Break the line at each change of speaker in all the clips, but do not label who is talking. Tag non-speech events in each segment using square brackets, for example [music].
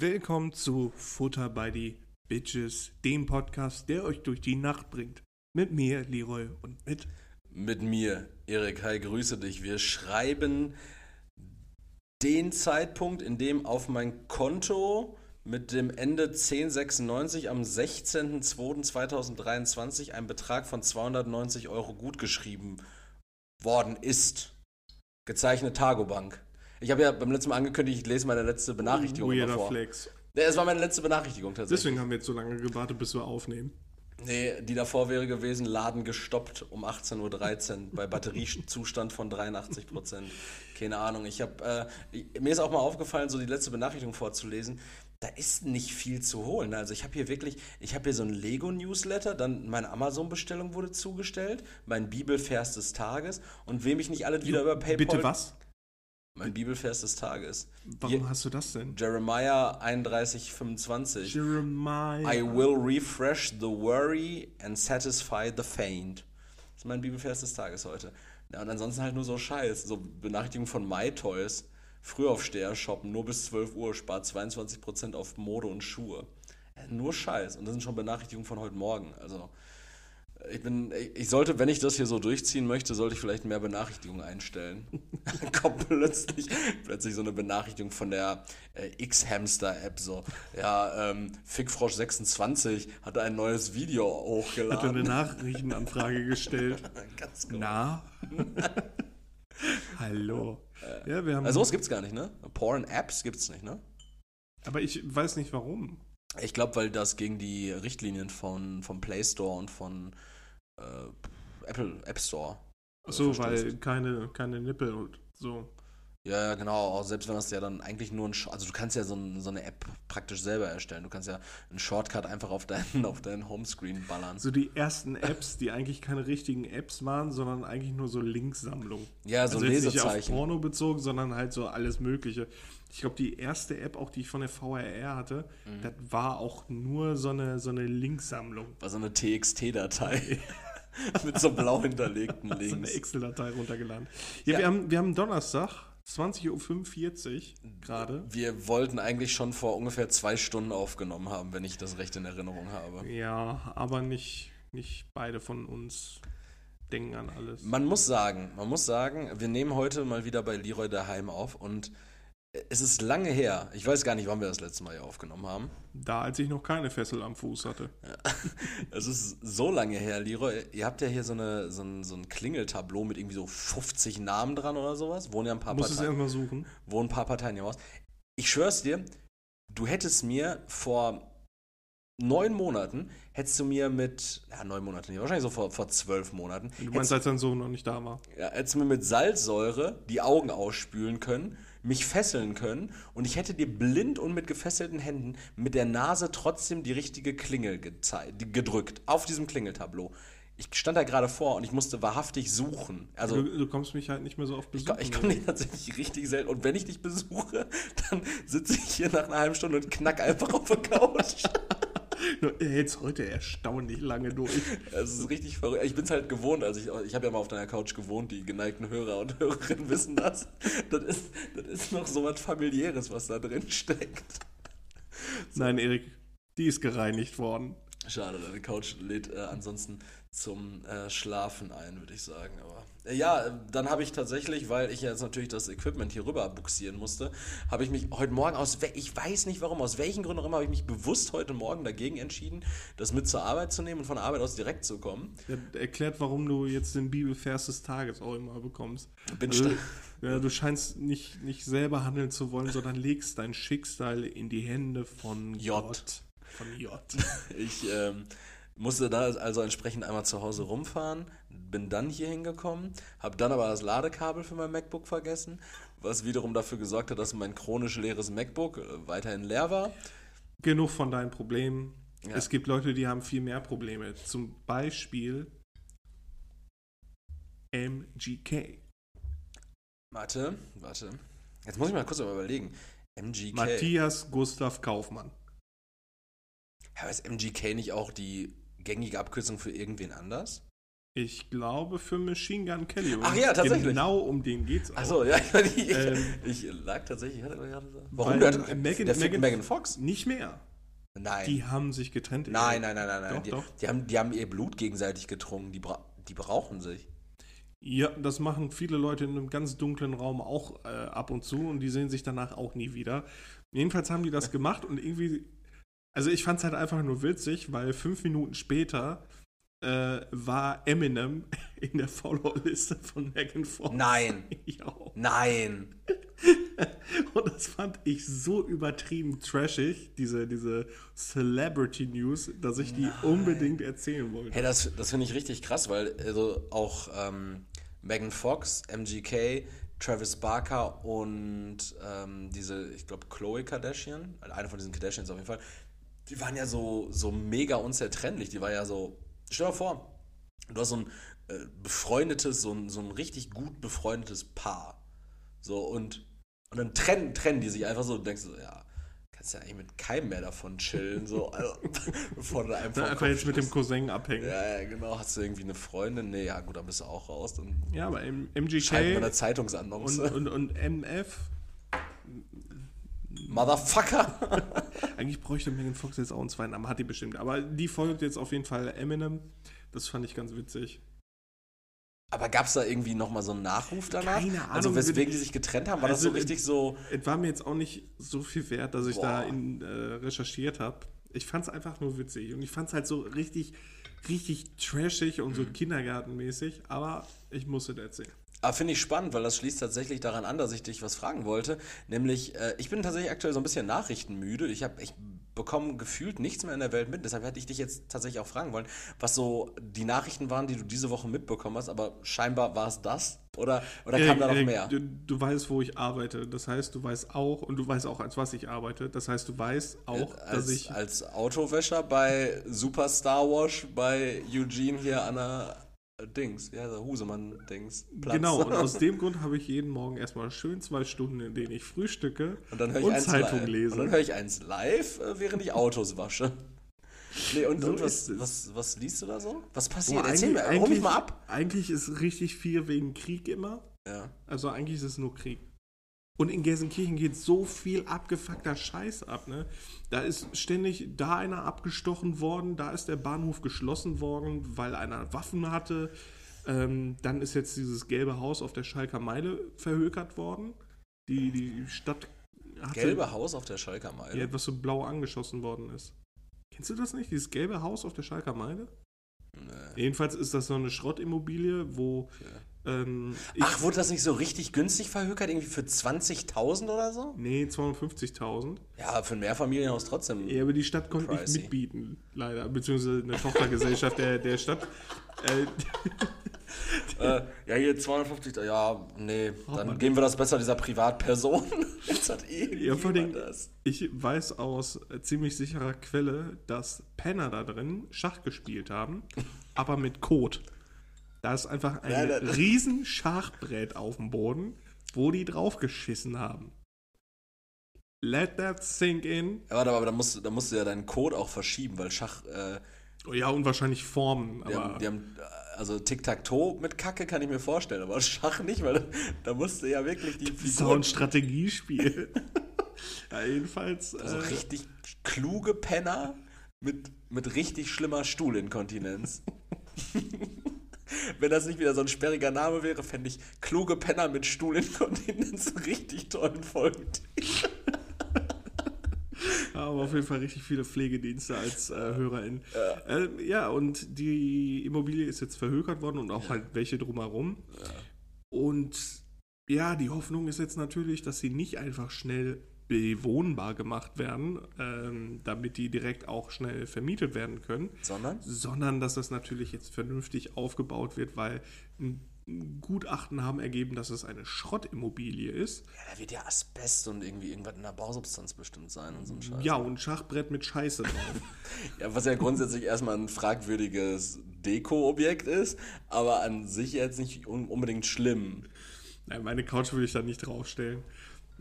Willkommen zu Futter by the Bitches, dem Podcast, der euch durch die Nacht bringt. Mit mir, Leroy, und mit.
Mit mir, Erik. Hi, grüße dich. Wir schreiben den Zeitpunkt, in dem auf mein Konto mit dem Ende 1096 am 16.02.2023 ein Betrag von 290 Euro gutgeschrieben worden ist. Gezeichnet Tagobank. Ich habe ja beim letzten Mal angekündigt, ich lese meine letzte Benachrichtigung
Weirder
immer vor.
Flex.
Ja, es war meine letzte Benachrichtigung tatsächlich.
Deswegen haben wir jetzt so lange gewartet, bis wir aufnehmen.
Nee, die davor wäre gewesen, Laden gestoppt um 18.13 Uhr bei Batteriezustand von 83 Prozent. Keine Ahnung. Ich habe äh, mir ist auch mal aufgefallen, so die letzte Benachrichtigung vorzulesen. Da ist nicht viel zu holen. Also ich habe hier wirklich, ich habe hier so ein Lego-Newsletter, dann meine Amazon-Bestellung wurde zugestellt, mein Bibelvers des Tages und wem ich nicht alle wieder über PayPal.
Bitte was?
Mein Bibelvers des Tages.
Warum
Hier-
hast du das denn?
Jeremiah 31, 25.
Jeremiah.
I will refresh the worry and satisfy the faint. Das ist mein Bibelvers des Tages heute. Ja, und ansonsten halt nur so Scheiß. So Benachrichtigungen von MyToys. Frühaufsteher shoppen nur bis 12 Uhr, spart 22% auf Mode und Schuhe. Äh, Nur Scheiß. Und das sind schon Benachrichtigungen von heute Morgen. Also, ich bin, ich sollte, wenn ich das hier so durchziehen möchte, sollte ich vielleicht mehr Benachrichtigungen einstellen. Dann [laughs] kommt plötzlich, plötzlich so eine Benachrichtigung von der äh, X-Hamster-App so. Ja, ähm, Fickfrosch26 hat ein neues Video
Hat
hochgeladen.
eine Nachrichtenanfrage gestellt. [laughs]
Ganz genau.
Na? [laughs] Hallo. Ja, wir haben.
Also sowas gibt's gar nicht, ne? Porn-Apps gibt's nicht, ne?
aber ich weiß nicht warum.
Ich glaube, weil das gegen die Richtlinien von, vom Play Store und von äh, Apple App Store. äh,
Achso,
verstößt.
weil keine, keine Nippel und so.
Ja, genau. Auch selbst wenn das ja dann eigentlich nur ein. Sh- Also, du kannst ja so, ein, so eine App praktisch selber erstellen. Du kannst ja einen Shortcut einfach auf deinen, [laughs] auf deinen Homescreen ballern.
So die ersten Apps, die eigentlich keine richtigen Apps waren, sondern eigentlich nur so Linksammlung.
Ja, so
also jetzt nicht auf
Lesezeichen.
Porno bezogen, sondern halt so alles Mögliche. Ich glaube, die erste App, auch die ich von der VRR hatte,
Mhm.
das war auch nur so eine, so eine Linksammlung.
War so eine TXT-Datei. [laughs] [laughs] mit so blau hinterlegten [laughs]
So eine
Links.
Excel-Datei runtergeladen. Ja,
Ja.
Wir, haben, wir haben Donnerstag, 20.45 Uhr gerade.
Wir wollten eigentlich schon vor ungefähr zwei Stunden aufgenommen haben, wenn ich das recht in Erinnerung habe.
Ja, aber nicht, nicht beide von uns denken an alles.
Man muss sagen, man muss sagen, wir nehmen heute mal wieder bei Leroy daheim auf und es ist lange her. Ich weiß gar nicht, wann wir das letzte Mal hier aufgenommen haben.
Da, als ich noch keine Fessel am Fuß hatte. [laughs]
Es ist so lange her, Leroy. Ihr habt ja hier so, eine, so, ein, so ein Klingeltableau mit irgendwie so 50 Namen dran oder sowas. Wohnen ja ein paar
Muss es
Parteien.
erstmal suchen.
Wohnen ein paar Parteien hier im Haus. Ich schwör's dir, du hättest mir vor neun Monaten, hättest du mir mit, ja, neun Monate nicht, wahrscheinlich so vor, vor zwölf Monaten,
Du meinst, als dein Sohn noch nicht da war.
Ja, hättest du mir mit Salzsäure die Augen ausspülen können, mich fesseln können und ich hätte dir blind und mit gefesselten Händen mit der Nase trotzdem die richtige Klingel gedrückt auf diesem Klingeltableau. Ich stand da gerade vor und ich musste wahrhaftig suchen. Also
du, du kommst mich halt nicht mehr so oft
ich,
besuchen.
ko- ich komme dich tatsächlich richtig selten. Und wenn ich dich besuche, [laughs] dann sitze ich hier nach einer halben Stunde und knack einfach auf der Couch. [laughs]
Nur, er hält's heute erstaunlich lange durch.
Es ist richtig verrückt. Ich bin es halt gewohnt. Also ich, ich habe ja mal auf deiner Couch gewohnt. Die geneigten Hörer und [laughs] Hörerinnen wissen das. Das ist, das ist noch so was familiäres, was da drin steckt.
Nein, Erik, die ist gereinigt worden.
Schade, deine Couch lädt äh, ansonsten zum äh, Schlafen ein, würde ich sagen. Aber ja, dann habe ich tatsächlich, weil ich jetzt natürlich das Equipment hier rüber buxieren musste, habe ich mich heute Morgen aus, ich weiß nicht warum, aus welchen Gründen auch immer, habe ich mich bewusst heute Morgen dagegen entschieden, das mit zur Arbeit zu nehmen und von der Arbeit aus direkt zu kommen.
Er erklärt, warum du jetzt den Bibelvers des Tages auch immer bekommst.
Bin
Also, ja, du scheinst nicht, nicht selber handeln zu wollen, sondern legst dein Schicksal in die Hände von
J.
Gott. Von J. [laughs]
Ich ähm, musste da also entsprechend einmal zu Hause rumfahren, bin dann hier hingekommen, habe dann aber das Ladekabel für mein MacBook vergessen, was wiederum dafür gesorgt hat, dass mein chronisch leeres MacBook äh, weiterhin leer war.
Genug von deinen Problemen.
Ja.
Es gibt Leute, die haben viel mehr Probleme. Zum Beispiel MGK.
Warte, warte. Jetzt muss ich mal kurz überlegen. MGK.
Matthias Gustav Kaufmann.
Ja, aber ist MGK nicht auch die gängige Abkürzung für irgendwen anders?
Ich glaube für Machine Gun Kelly.
Ach ja, tatsächlich.
Genau um den geht's auch.
Achso, ja, ich, ich,
Ähm,
ich lag tatsächlich. Hatte gerade
Weil
Warum? Der,
Megan-
der
Megan-
Megan Fox?
Nicht mehr.
Nein.
Die haben sich getrennt.
nein, nein, nein, nein, nein.
Doch,
die,
doch.
Die, haben, die haben ihr Blut gegenseitig getrunken. Die, bra die brauchen sich.
Ja, das machen viele Leute in einem ganz dunklen Raum auch äh, ab und zu und die sehen sich danach auch nie wieder. Jedenfalls haben die das [laughs] gemacht und irgendwie, also ich fand es halt einfach nur witzig, weil fünf Minuten später äh, war Eminem [laughs] in der Follow-Liste von Megan Fox.
Nein. [laughs]
Ja.
Nein. [laughs]
Und das fand ich so übertrieben trashig, diese, diese Celebrity News, dass ich die unbedingt erzählen wollte.
Hey, das, das finde ich richtig krass, weil also auch ähm, Megan Fox, MGK, Travis Barker und ähm, diese, ich glaube, Chloe Kardashian, eine von diesen Kardashians auf jeden Fall, die waren ja so, so mega unzertrennlich. Die war ja so, stell dir vor, du hast so ein äh, befreundetes, so ein, so ein richtig gut befreundetes Paar. So, und, und dann trennen, trennen die sich einfach so und denkst du, ja, kannst ja eigentlich mit keinem mehr davon chillen, so, [laughs] also, bevor du einfach,
Einfach jetzt mit dem Cousin abhängen. Ja,
ja, ja, genau. Hast du irgendwie eine Freundin? Nee, ja, gut, dann bist du auch raus. Dann
aber M-
schreibt man eine
MGK
Zeitungsannonce.
und, und, und MF,
Motherfucker! [laughs]
eigentlich bräuchte Megan Fox jetzt auch einen zweiten Namen, hat die bestimmt. Aber die folgt jetzt auf jeden Fall Eminem. Das fand ich ganz witzig.
Aber gab es da irgendwie nochmal so einen Nachruf danach?
Keine Ahnung.
Also, weswegen die sich getrennt haben? War das
Also,
so richtig so.
Es war mir jetzt auch nicht so viel wert, dass ich
Boah.
da in, äh, recherchiert habe. Ich fand es einfach nur witzig. Und ich fand es halt so richtig, richtig trashig und so
Mhm.
kindergartenmäßig. Aber ich musste das erzählen.
Aber finde ich spannend, weil das schließt tatsächlich daran an, dass ich dich was fragen wollte. Nämlich, äh, ich bin tatsächlich aktuell so ein bisschen nachrichtenmüde. Ich habe ich bekomme gefühlt nichts mehr in der Welt mit. Deshalb hätte ich dich jetzt tatsächlich auch fragen wollen, was so die Nachrichten waren, die du diese Woche mitbekommen hast. Aber scheinbar war es das. Oder, oder kam da noch mehr?
Du, du weißt, wo ich arbeite. Das heißt, du weißt auch, und du weißt auch, als was ich arbeite. Das heißt, du weißt auch, dass
als,
ich.
als Autowäscher bei Superstar Wash bei Eugene hier an der Dings, ja, der Husemann-Dings.
Genau, und [laughs] aus dem Grund habe ich jeden Morgen erstmal schön zwei Stunden, in denen ich frühstücke
Und dann höre ich
und
eins
Zeitung
live.
lese.
Und dann höre ich eins live, äh, während ich Autos wasche. Nee, und,
So
und was, was, was liest du da so? Was passiert?
Boah,
Erzähl mir, hol mich mal ab.
eigentlich ist richtig viel wegen Krieg immer.
Ja.
Also eigentlich ist es nur Krieg. Und in Gelsenkirchen geht so viel abgefuckter Scheiß ab, ne? Da ist ständig da einer abgestochen worden, da ist der Bahnhof geschlossen worden, weil einer Waffen hatte. Ähm, dann ist jetzt dieses gelbe Haus auf der Schalker Meile verhökert worden. Die, die Stadt hatte,
Gelbe Haus auf der Schalker Meile.
ja, was so blau angeschossen worden ist. Kennst du das nicht? Dieses gelbe Haus auf der Schalker Meile?
Nee.
Jedenfalls ist das so eine Schrottimmobilie, wo ähm, ich,
Ach, wurde das nicht so richtig günstig verhökert? Irgendwie für 20.000 oder so?
nee, 250.000.
Ja, für ein Mehrfamilienhaus trotzdem.
Ja, aber die Stadt konnte
Pricey.
nicht mitbieten, leider. Beziehungsweise eine Tochtergesellschaft der, der Stadt. Äh, [laughs]
Äh, ja, hier 250, ja, nee, dann
man
geben wir das besser dieser Privatperson. [laughs] Jetzt hat eh
Ja, vor allem-
das.
ich weiß aus ziemlich sicherer Quelle, dass Penner da drin Schach gespielt haben, aber mit Code. Da ist einfach ein
da-
riesen Schachbrett auf dem Boden, wo die draufgeschissen haben. Let that sink in.
Ja, warte, aber da musst, da musst du ja deinen Code auch verschieben, weil Schach, äh,
Oh ja, und wahrscheinlich Formen.
die, haben, die haben, also Tic-Tac-Toe mit Kacke kann ich mir vorstellen, aber [laughs] Schach nicht, weil da, da musst du ja wirklich die
das ist auch
Figuren,
ein Strategiespiel. [laughs] ja, jedenfalls.
also
äh,
richtig kluge Penner mit, mit richtig schlimmer Stuhlinkontinenz. [laughs] Wenn das nicht wieder so ein sperriger Name wäre, fände ich kluge Penner mit Stuhlinkontinenz einen richtig tollen Folgentitel.
Aber auf jeden Fall richtig viele Pflegedienste als äh, HörerIn. Ja. Äh, ja, und die Immobilie ist jetzt verhökert worden und auch halt welche drumherum. Und ja, die Hoffnung ist jetzt natürlich, dass sie nicht einfach schnell bewohnbar gemacht werden, ähm, damit die direkt auch schnell vermietet werden können,
Sondern?
sondern dass das natürlich jetzt vernünftig aufgebaut wird, weil ein Gutachten haben ergeben, dass es eine Schrottimmobilie ist.
Ja, da wird ja Asbest und irgendwie irgendwas in der Bausubstanz bestimmt sein und so ein Scheiß.
Ja, und ein Schachbrett mit Scheiße drauf. [laughs]
Ja, was ja grundsätzlich erstmal ein fragwürdiges Deko-Objekt ist, aber an sich jetzt nicht un unbedingt schlimm.
Nein, meine Couch würde ich da nicht draufstellen.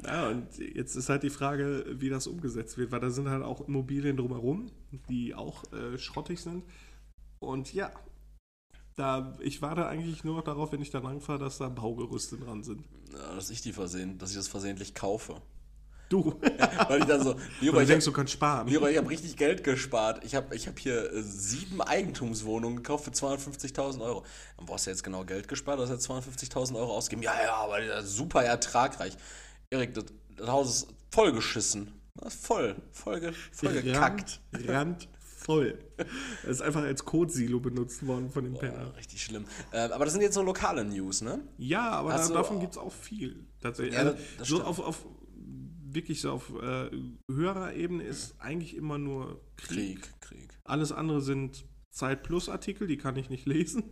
Ja, und jetzt ist halt die Frage, wie das umgesetzt wird, weil da sind halt auch Immobilien drumherum, die auch äh, schrottig sind. Und ja, Da, ich warte eigentlich nur noch darauf, wenn ich da langfahre, dass da Baugerüste dran sind.
Ja, dass ich die versehen, dass ich das versehentlich kaufe.
Du. [laughs]
Weil ich dann so,
du
ich
denkst,
hab,
du kannst sparen.
Leroy, ich habe richtig Geld gespart. Ich habe ich hab hier äh, sieben Eigentumswohnungen gekauft für 250.000 Euro. Dann brauchst du jetzt genau Geld gespart, du hast jetzt 250.000 Euro ausgegeben. Ja, ja, aber der ist super ertragreich. Erik, das, das Haus ist vollgeschissen. Voll, voll, voll gekackt.
Rand, randvoll. Das ist einfach als Codesilo benutzt worden von dem
Ja,
Penner.
richtig schlimm. Äh, aber das sind jetzt so lokale News, ne?
Ja, aber da,
so.
davon gibt es auch viel. Tatsächlich.
Ja,
also, so
stimmt.
auf, auf wirklich so auf äh, höherer Ebene ist eigentlich immer nur Krieg.
Krieg, Krieg.
Alles andere sind Zeit Plus Artikel, die kann ich nicht lesen.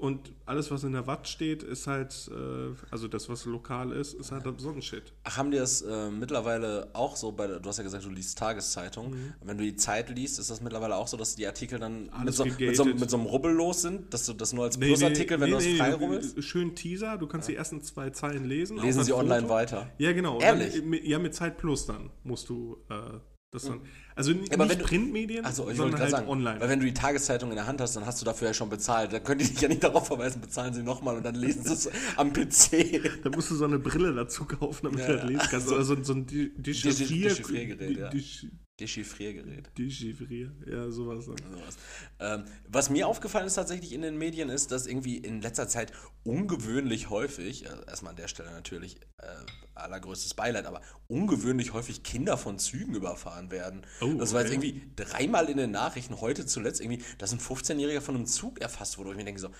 Und alles, was in der Watt steht, ist halt, äh, also das, was lokal ist, ist halt so ein Shit.
Ach, haben die das äh, mittlerweile auch so bei du hast ja gesagt, du liest Tageszeitung. Wenn du die Zeit liest, ist das mittlerweile auch so, dass die Artikel dann mit so, mit, so, mit so einem Rubbel los sind, dass du das nur als Plusartikel, wenn du das frei rubbelst?
Schön Teaser, du kannst die ersten zwei Zeilen lesen.
Lesen sie online weiter.
Ja, genau.
Ehrlich?
Dann, mit- ja, mit Zeit Plus dann musst du äh, dann. Also n-
Aber
nicht
wenn du-
Printmedien,
Also ich
sondern halt
sagen,
online.
weil wenn du die Tageszeitung in der Hand hast, dann hast du dafür ja schon bezahlt. Dann könnt ihr dich ja nicht [laughs] darauf verweisen, bezahlen sie nochmal und dann lesen sie es [laughs] am PC.
Da musst du so eine Brille dazu kaufen, damit
Ja,
du das lesen kannst.
So.
Oder so, so ein Di- Dechiffrier...
Dechiffriergerät.
Dechiffrier, ja, sowas. Dann.
Sowas. Ähm, was mir aufgefallen ist tatsächlich in den Medien ist, dass irgendwie in letzter Zeit ungewöhnlich häufig, äh, erstmal an der Stelle natürlich äh, allergrößtes Beileid, aber ungewöhnlich häufig Kinder von Zügen überfahren werden.
Oh,
das war jetzt
okay.
irgendwie dreimal in den Nachrichten, heute zuletzt irgendwie, dass ein 15-Jähriger von einem Zug erfasst wurde. Und ich mir denke so,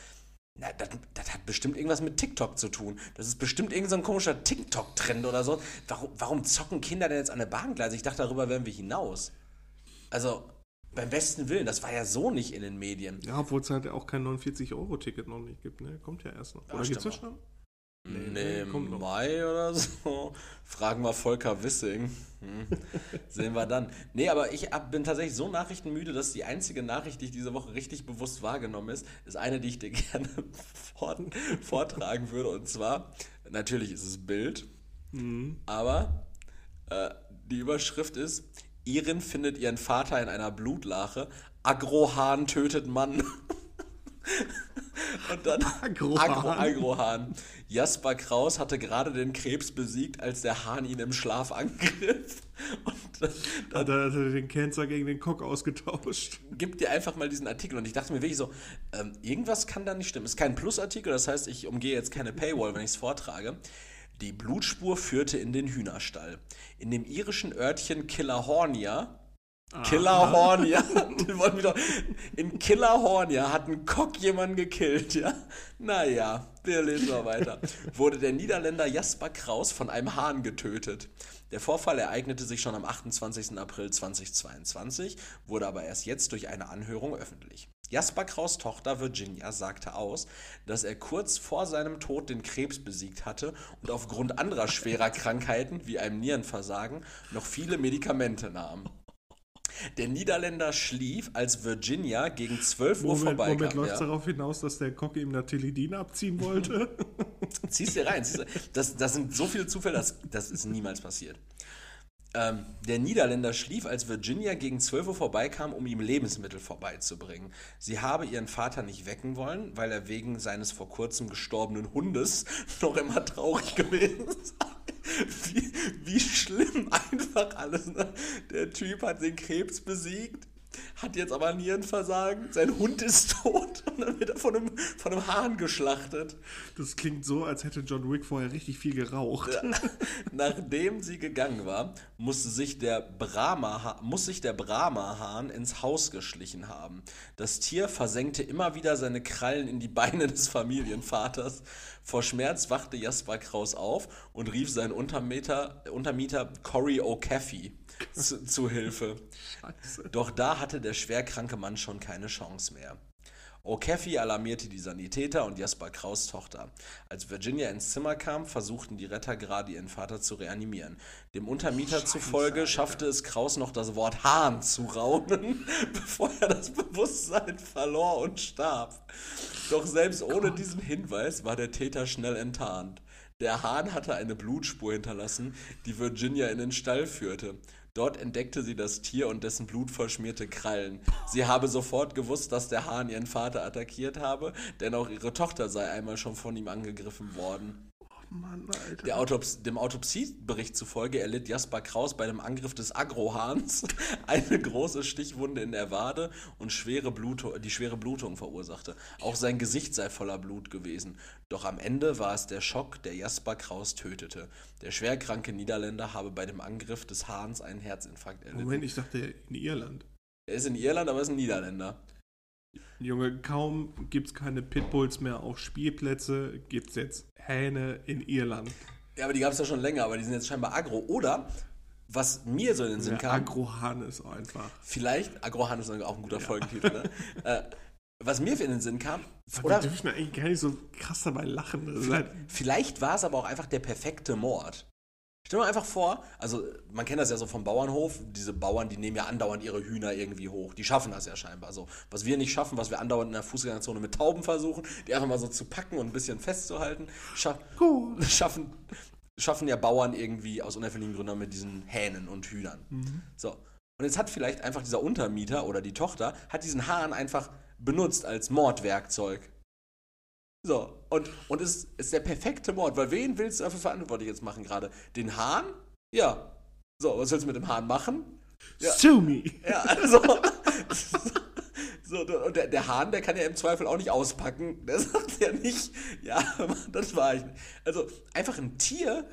na, das, hat bestimmt irgendwas mit TikTok zu tun. Das ist bestimmt irgendein so ein komischer TikTok-Trend oder so. Warum, warum zocken Kinder denn jetzt an der Bahngleise? Ich dachte, darüber wären wir hinaus. Also, beim besten Willen, das war ja so nicht in den Medien.
Ja, obwohl es halt auch kein 49-Euro-Ticket noch nicht gibt, ne? Kommt ja erst noch.
Ja,
Oder gibt's das schon?
Nee, im. Mai oder [laughs] so. Fragen wir Volker Wissing. Hm. Sehen wir dann. Nee, aber ich bin tatsächlich so nachrichtenmüde, dass die einzige Nachricht, die ich diese Woche richtig bewusst wahrgenommen ist, ist eine, die ich dir [laughs] gerne vortragen würde. Und zwar, natürlich ist es Bild,
Mhm.
aber äh, die Überschrift ist, Irin findet ihren Vater in einer Blutlache, Agrohahn tötet Mann. [laughs] [laughs] Und dann
Agrohahn.
Agro, Agrohahn. Jasper Kraus hatte gerade den Krebs besiegt, als der Hahn ihn im Schlaf angriff. [laughs] Und dann
Hat er, hat er den Cancer gegen den Cock ausgetauscht?
gib dir einfach mal diesen Artikel. Und ich dachte mir wirklich so, ähm, irgendwas kann da nicht stimmen. Es ist kein Plusartikel, das heißt, ich umgehe jetzt keine Paywall, wenn ich es vortrage. Die Blutspur führte in den Hühnerstall. In dem irischen Örtchen Killarhornia Killerhornia. [laughs] Den wollten wir In Killerhornia hat ein Cock jemanden gekillt, ja? Naja, wir lesen mal weiter. Wurde der Niederländer Jasper Kraus von einem Hahn getötet. Der Vorfall ereignete sich schon am 28. April 2022, wurde aber erst jetzt durch eine Anhörung öffentlich. Jasper Kraus Tochter Virginia sagte aus, dass er kurz vor seinem Tod den Krebs besiegt hatte und aufgrund anderer schwerer Krankheiten wie einem Nierenversagen noch viele Medikamente nahm. Der Niederländer schlief, als Virginia gegen 12 Uhr
Moment,
vorbeikam.
Moment läuft es
ja.
darauf hinaus, dass der Cock ihm Natilidin abziehen wollte? [laughs]
Zieh's dir rein. dir- Das, das sind so viele Zufälle, das, das ist niemals passiert. Ähm, der Niederländer schlief, als Virginia gegen 12 Uhr vorbeikam, um ihm Lebensmittel vorbeizubringen. Sie habe ihren Vater nicht wecken wollen, weil er wegen seines vor kurzem gestorbenen Hundes [laughs] noch immer traurig [laughs] gewesen sei. Wie, wie schlimm [laughs] einfach alles. Ne? Der Typ hat den Krebs besiegt, hat jetzt aber Nierenversagen, sein Hund ist tot und dann wird er von einem, von einem Hahn geschlachtet.
Das klingt so, als hätte John Wick vorher richtig viel geraucht. [laughs]
Nachdem sie gegangen war, musste sich der Brahma, muss sich der Brahma-Hahn ins Haus geschlichen haben. Das Tier versenkte immer wieder seine Krallen in die Beine des Familienvaters. Vor Schmerz wachte Jasper Kraus auf und rief seinen Untermieter, Untermieter Cory O'Caffey [laughs] zu, zu Hilfe.
Scheiße.
Doch da hatte der schwerkranke Mann schon keine Chance mehr. O'Caffey alarmierte die Sanitäter und Jasper Kraus Tochter. Als Virginia ins Zimmer kam, versuchten die Retter gerade ihren Vater zu reanimieren. Dem Untermieter zufolge schaffte es Kraus noch das Wort Hahn zu raunen, [laughs] bevor er das Bewusstsein verlor und starb. Doch selbst ohne diesen Hinweis war der Täter schnell enttarnt. Der Hahn hatte eine Blutspur hinterlassen, die Virginia in den Stall führte. Dort entdeckte sie das Tier und dessen blutverschmierte Krallen. Sie habe sofort gewusst, dass der Hahn ihren Vater attackiert habe, denn auch ihre Tochter sei einmal schon von ihm angegriffen worden.
Mann, Alter.
Autops dem Autopsiebericht zufolge erlitt Jasper Kraus bei dem Angriff des Agrohahns [laughs] eine große Stichwunde in der Wade und schwere die schwere Blutung verursachte. Auch sein Gesicht sei voller Blut gewesen. Doch am Ende war es der Schock, der Jasper Kraus tötete. Der schwerkranke Niederländer habe bei dem Angriff des Hahns einen Herzinfarkt erlitten.
Moment, ich dachte in Irland.
Er ist in Irland, aber ist ein Niederländer.
Junge, kaum gibt's keine Pitbulls mehr auf Spielplätze, gibt's jetzt Hähne in Irland.
Ja, aber die gab es ja schon länger, aber die sind jetzt scheinbar agro. Oder, was mir so in den Sinn
Der
kam,
Agrohahn ist einfach.
vielleicht, Agrohan ist auch ein guter Folgentitel, ne? [laughs] äh, was mir in den Sinn kam,
Oder?
oder
Da dürfen wir eigentlich gar nicht so krass dabei lachen. Halt,
vielleicht war es aber auch einfach der perfekte Mord. Stell dir mal einfach vor, also man kennt das ja so vom Bauernhof, diese Bauern, die nehmen ja andauernd ihre Hühner irgendwie hoch. Die schaffen das ja scheinbar so. Was wir nicht schaffen, was wir andauernd in der Fußgängerzone mit Tauben versuchen, die einfach mal so zu packen und ein bisschen festzuhalten, scha
Gut. [laughs]
schaffen, schaffen ja Bauern irgendwie aus unerfindlichen Gründen mit diesen Hähnen und Hühnern. So. Und jetzt hat vielleicht einfach dieser Untermieter oder die Tochter, hat diesen Hahn einfach benutzt als Mordwerkzeug. So, und, und es ist der perfekte Mord, weil wen willst du dafür verantwortlich jetzt machen gerade? Den Hahn? Ja. So, was willst du mit dem Hahn machen? Ja.
Sue me.
Ja, also. [laughs] So, und der, der Hahn, der kann ja im Zweifel auch nicht auspacken. Der sagt ja nicht, ja, [laughs] das war ich. nicht. Also einfach ein Tier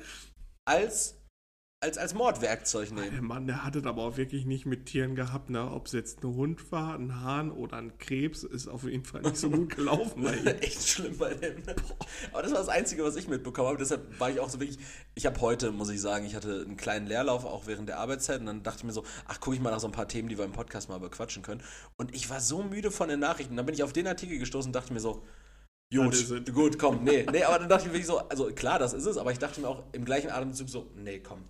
als, als, als Mordwerkzeug
Der
nehmen.
Mann, der hat es aber auch wirklich nicht mit Tieren gehabt, ne? Ob es jetzt ein Hund war, ein Hahn oder ein Krebs, ist auf jeden Fall nicht so gut [laughs] gelaufen bei ihm. [laughs]
Echt schlimm bei dem. ne? Aber das war das Einzige, was ich mitbekommen habe. Deshalb war ich auch so wirklich. Ich habe heute, muss ich sagen, ich hatte einen kleinen Leerlauf auch während der Arbeitszeit und dann dachte ich mir so, ach, gucke ich mal nach so ein paar Themen, die wir im Podcast mal bequatschen können. Und ich war so müde von den Nachrichten. Dann bin ich auf den Artikel gestoßen und dachte mir so, gut, gut, komm, nee, nee, aber dann dachte ich mir wirklich so, also klar, das ist es, aber ich dachte mir auch im gleichen Atemzug so, nee, komm.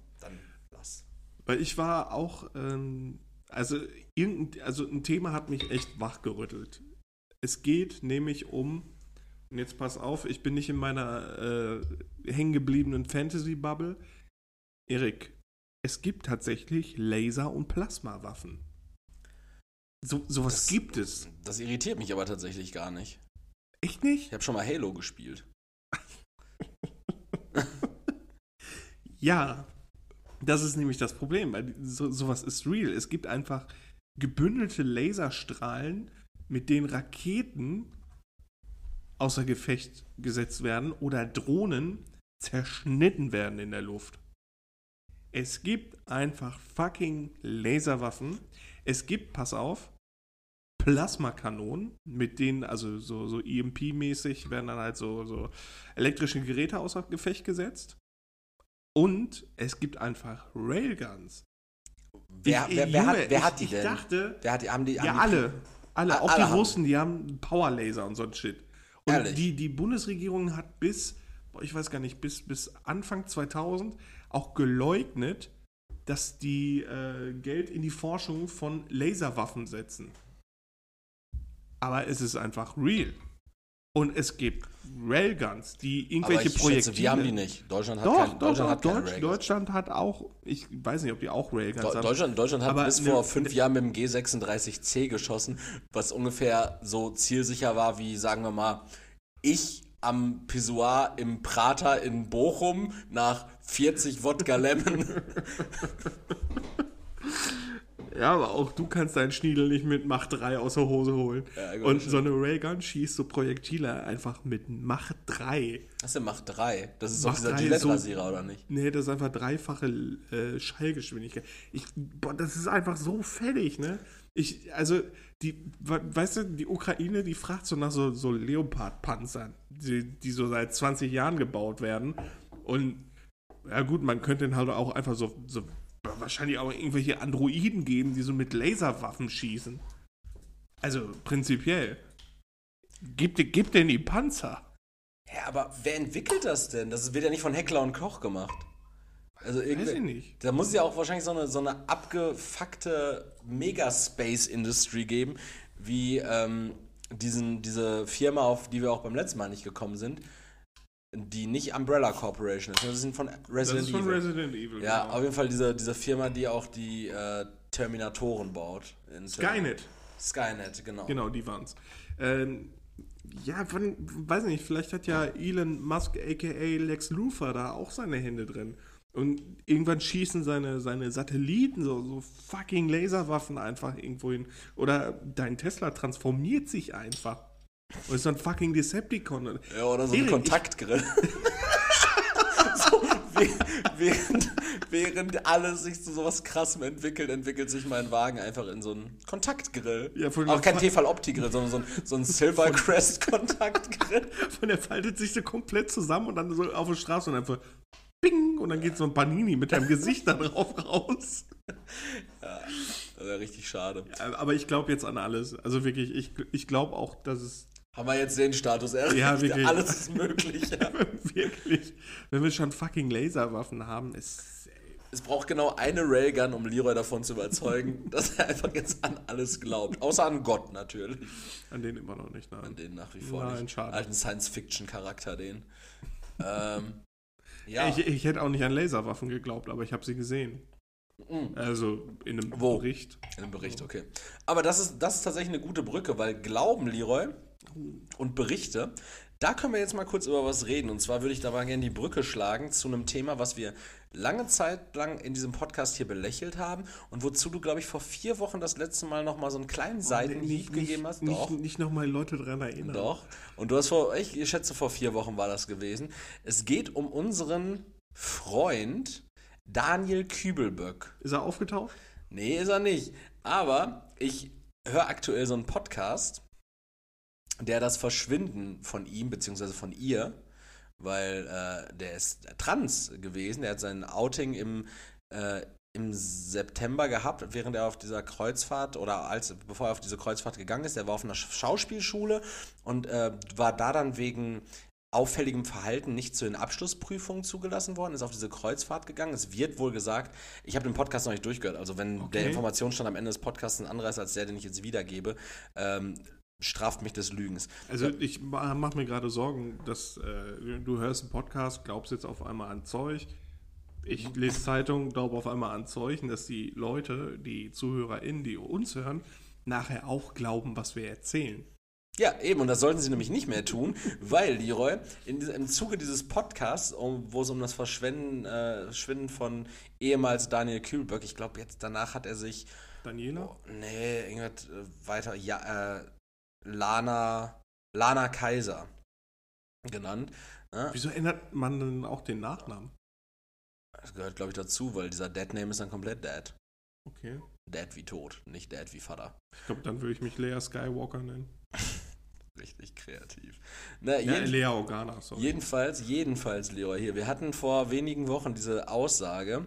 Weil ich war auch, ähm, also, irgendein, also ein Thema hat mich echt wachgerüttelt. Es geht nämlich um, und jetzt pass auf, ich bin nicht in meiner äh, hängengebliebenen Fantasy-Bubble. Erik, es gibt tatsächlich Laser- und Plasmawaffen. So, sowas
Das-
gibt es.
Das irritiert mich aber tatsächlich gar nicht.
Echt nicht?
Ich habe schon mal Halo gespielt. [laughs]
Ja, das ist nämlich das Problem, weil so, sowas ist real. Es gibt einfach gebündelte Laserstrahlen, mit denen Raketen außer Gefecht gesetzt werden oder Drohnen zerschnitten werden in der Luft. Es gibt einfach fucking Laserwaffen. Es gibt, pass auf, Plasmakanonen, mit denen, also so, so EMP-mäßig, werden dann halt so, so elektrische Geräte außer Gefecht gesetzt. Und es gibt einfach Railguns.
Wer,
Ich-
wer, wer,
Junge,
hat, wer
ich-
hat die
ich
denn?
dachte-
wer hat die, haben die,
Ja,
haben die
alle. Alle. Auch
alle
die Russen, die haben Powerlaser und so ein Shit. Und
Ehrlich?
die, die Bundesregierung hat bis, ich weiß gar nicht, bis, bis Anfang 2000 auch geleugnet, dass die äh, Geld in die Forschung von Laserwaffen setzen. Aber es ist einfach real. Und es gibt Railguns, die
Aber
irgendwelche
ich
Projekte.
schätze, wir haben die nicht. Deutschland hat
Doch,
kein,
doch,
Deutschland hat
Deutsch. Deutschland hat auch, ich weiß nicht, ob die auch Railguns
Do-
haben.
Deutschland, Deutschland hat bis
ne-
vor fünf Jahren mit dem G36C geschossen, was ungefähr so zielsicher war wie, sagen wir mal, ich am Pissoir im Prater in Bochum nach 40 Wodka Lemon.
Ja, aber auch du kannst deinen Schniedel nicht mit Mach 3 aus der Hose holen.
Ja, gut,
Und so eine Raygun schießt so Projektile einfach mit Mach 3.
Was denn Mach 3? Das ist doch dieser
3
Gillette-Rasierer, oder nicht?
Nee, das ist einfach dreifache äh, Schallgeschwindigkeit. Ich, boah, das ist einfach so fertig, ne? Ich, also, die, we- weißt du, die Ukraine, die fragt so nach so, so Leopard-Panzern, die, die so seit 20 Jahren gebaut werden. Und, ja gut, man könnte dann halt auch einfach so, so wahrscheinlich auch irgendwelche Androiden geben, die so mit Laserwaffen schießen. Also, prinzipiell. Gib, gib denn die Panzer.
Ja, aber wer entwickelt das denn? Das wird ja nicht von Heckler und Koch gemacht. Also
Weiß
irgendwie.
ich nicht.
Da muss es ja auch wahrscheinlich so eine, so eine abgefuckte Megaspace-Industry geben, wie ähm, diesen, diese Firma, auf die wir auch beim letzten Mal nicht gekommen sind. Die nicht Umbrella Corporation ist. Das sind von
Das
Resident
ist von
Evil.
Resident Evil.
ja,
genau.
auf jeden Fall diese, diese Firma, die auch die äh, Terminatoren baut.
Skynet.
Skynet, genau.
Genau, die waren's. Ähm, ja, wann, weiß nicht, vielleicht hat ja Elon Musk aka Lex Luthor da auch seine Hände drin. Und irgendwann schießen seine, seine Satelliten so, so fucking Laserwaffen einfach irgendwo hin. Oder dein Tesla transformiert sich einfach. Ist so ein fucking Decepticon.
Ja, oder so ein Kontaktgrill. [laughs] so, während, während, alles sich zu sowas krassem entwickelt, entwickelt sich mein Wagen einfach in so einen Kontaktgrill.
Ja, von
Auch
der
kein
Fa-
Tefal-Opti-Grill, sondern so ein, so ein Silvercrest-Kontaktgrill. [laughs]
Und er faltet sich so komplett zusammen und dann so auf der Straße und einfach Bing! Und dann geht so ein Panini mit deinem Gesicht da drauf raus.
Das wäre richtig schade.
Aber ich glaube jetzt an alles. Also wirklich, ich, ich glaube auch, dass es
Haben wir jetzt den Status erreicht?
Ja, [laughs] wirklich.
Alles ist möglich. Ja. [laughs]
wirklich, wenn wir schon fucking Laserwaffen haben, ist.
Es braucht genau eine Railgun, um Leroy davon zu überzeugen, [laughs] dass er einfach jetzt an alles glaubt. Außer an Gott natürlich.
An denen immer noch nicht,
An
nein.
den nach wie vor
Nein,
nicht.
schade.
Alten Science-Fiction-Charakter, den. ähm, ja.
Ich, ich hätte auch nicht an Laserwaffen geglaubt, aber ich habe sie gesehen. Also in einem
Wo?
Bericht.
In einem Bericht, okay. Aber das ist, das ist tatsächlich eine gute Brücke, weil Glauben, Leroy, und Berichte, da können wir jetzt mal kurz über was reden. Und zwar würde ich da mal gerne die Brücke schlagen zu einem Thema, was wir lange Zeit lang in diesem Podcast hier belächelt haben und wozu du, glaube ich, vor vier Wochen das letzte Mal nochmal so einen kleinen Seitenhieb gegeben hast.
Nicht,
Doch.
nicht nochmal Leute dran erinnern.
Doch. Und du hast vor, ich, ich schätze, vor vier Wochen war das gewesen. Es geht um unseren Freund Daniel Kübelböck.
Ist er aufgetaucht?
Nee, ist er nicht. Aber ich höre aktuell so einen Podcast, der das Verschwinden von ihm, beziehungsweise von ihr, weil äh, der ist trans gewesen, der hat sein Outing im, äh, im September gehabt, während er auf dieser Kreuzfahrt oder als bevor er auf diese Kreuzfahrt gegangen ist, der war auf einer Schauspielschule und äh, war da dann wegen auffälligem Verhalten nicht zu den Abschlussprüfungen zugelassen worden, ist auf diese Kreuzfahrt gegangen. Es wird wohl gesagt, ich habe den Podcast noch nicht durchgehört, also wenn
Okay.
der Informationsstand am Ende des Podcasts ein anderer ist als der, den ich jetzt wiedergebe, ähm, straft mich des Lügens.
Also ich mache mir gerade Sorgen, dass äh, du hörst einen Podcast, glaubst jetzt auf einmal an Zeug. Ich lese Zeitung, glaube auf einmal an Zeug, und dass die Leute, die ZuhörerInnen, die uns hören, nachher auch glauben, was wir erzählen.
Ja, eben, und das sollten sie nämlich nicht mehr tun, weil, Leroy, in, im Zuge dieses Podcasts, um, wo es um das Verschwinden äh, Schwinden von ehemals Daniel Kühlberg, ich glaube, jetzt danach hat er sich,
Daniela?
oh, nee, irgendwas äh, weiter, ja, äh, Lana, Lana Kaiser genannt. Ne?
Wieso ändert man denn auch den Nachnamen?
Das gehört, glaube ich, dazu, weil dieser Dead-Name ist dann komplett dead.
Okay.
Dead wie tot, nicht dead wie Vater.
Ich glaube, dann würde ich mich Lea Skywalker nennen. [laughs]
Richtig kreativ. Na,
Ja,
jeden-
Lea Organa, sorry.
Jedenfalls, jedenfalls, Leroy, hier, wir hatten vor wenigen Wochen diese Aussage,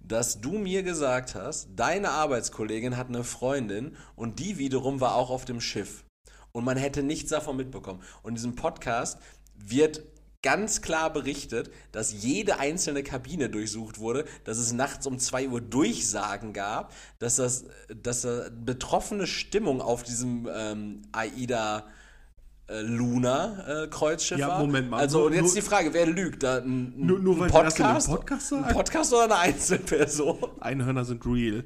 dass du mir gesagt hast, deine Arbeitskollegin hat eine Freundin und die wiederum war auch auf dem Schiff. Und man hätte nichts davon mitbekommen. Und in diesem Podcast wird ganz klar berichtet, dass jede einzelne Kabine durchsucht wurde, dass es nachts um 2 Uhr Durchsagen gab, dass das dass da betroffene Stimmung auf diesem ähm, AIDA äh, Luna äh, Kreuzschiff
Ja,
war.
Moment mal.
Also und jetzt
nur-
die Frage, wer lügt? Da ein,
Nur- nur
ein
das
Podcast,
Podcast
ein? Podcast oder eine Einzelperson?
Einhörner sind real.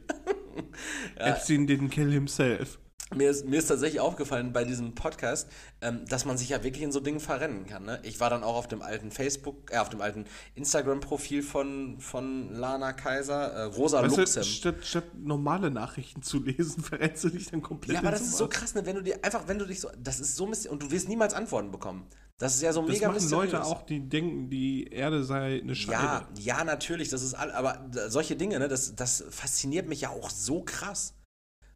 [laughs] Epstein didn't kill himself.
Mir ist, mir ist tatsächlich aufgefallen bei diesem Podcast, ähm, dass man sich ja wirklich in so Dingen verrennen kann. Ne? Ich war dann auch auf dem alten Facebook, äh, auf dem alten Instagram-Profil von, von Lana Kaiser, äh, Rosa
Weißt du,
Luxem.
statt, statt normale Nachrichten zu lesen, [laughs] verrennst du dich dann komplett
Ja, aber das ist so
sowas.
krass, ne? wenn du dir einfach, wenn du dich so, das ist so mysteriös und du wirst niemals Antworten bekommen. Das ist ja so
Das
mega
machen
mysteriös.
Leute auch, die denken, die Erde sei eine Scheibe.
Ja, ja, natürlich, das ist all, aber solche Dinge, ne, das, das fasziniert mich ja auch so krass.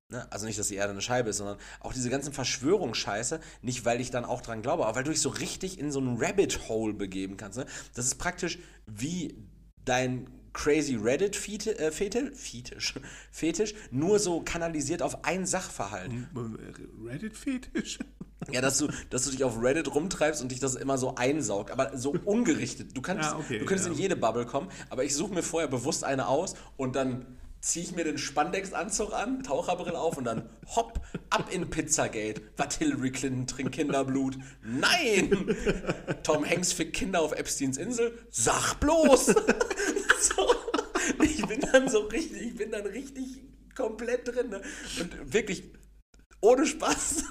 Ne? Also nicht, dass die Erde eine Scheibe ist, sondern auch diese ganzen Verschwörungsscheiße, nicht weil ich dann auch dran glaube, aber weil du dich so richtig in so einen Rabbit Hole begeben kannst. Ne? Das ist praktisch wie dein crazy Reddit-Fetisch, äh, Fetisch, Fetisch, [laughs] Fetisch, nur so kanalisiert auf ein Sachverhalt.
Reddit-Fetisch? [laughs]
Ja, dass du, dass du dich auf Reddit rumtreibst und dich das immer so einsaugt, aber so [laughs] ungerichtet. Du, kannst,
Ja, okay,
du könntest
ja.
in jede Bubble kommen, aber ich suche mir vorher bewusst eine aus und dann ziehe ich mir den Spandex-Anzug an, Taucherbrille auf und dann hopp, ab in Pizzagate. Was Hillary Clinton trinkt Kinderblut? Nein! Tom Hanks fickt Kinder auf Epsteins Insel? Sag bloß! [laughs] so, ich bin dann so richtig, ich bin dann richtig komplett drin. Ne? Und wirklich, ohne Spaß.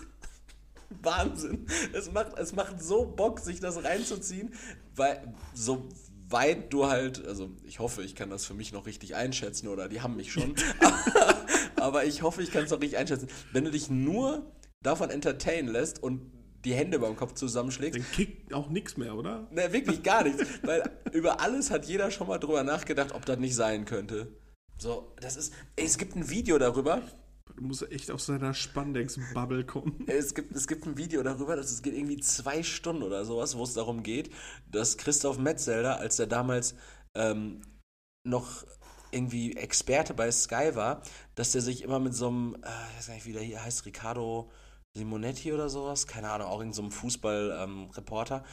Wahnsinn. Es macht, es macht so Bock, sich das reinzuziehen, weil so weit du halt, also ich hoffe, ich kann das für mich noch richtig einschätzen oder die haben mich schon, [laughs] [laughs] aber ich hoffe, ich kann es noch richtig einschätzen. Wenn du dich nur davon entertainen lässt und die Hände beim Kopf zusammenschlägst.
Dann kickt auch nichts mehr, oder?
Ne, wirklich gar nichts. Weil über alles hat jeder schon mal drüber nachgedacht, ob das nicht sein könnte. So, das ist. Ey, es gibt ein Video darüber.
Du musst echt aus seiner Spandex-Bubble kommen. [laughs]
Es gibt, es gibt ein Video darüber, das geht irgendwie zwei Stunden oder sowas, wo es darum geht, dass Christoph Metzelder, als er damals ähm, noch irgendwie Experte bei Sky war, dass der sich immer mit so einem, äh, ich weiß gar nicht, wie der hier heißt, Riccardo Simonetti oder sowas, keine Ahnung, auch in so Fußball-Reporter, ähm,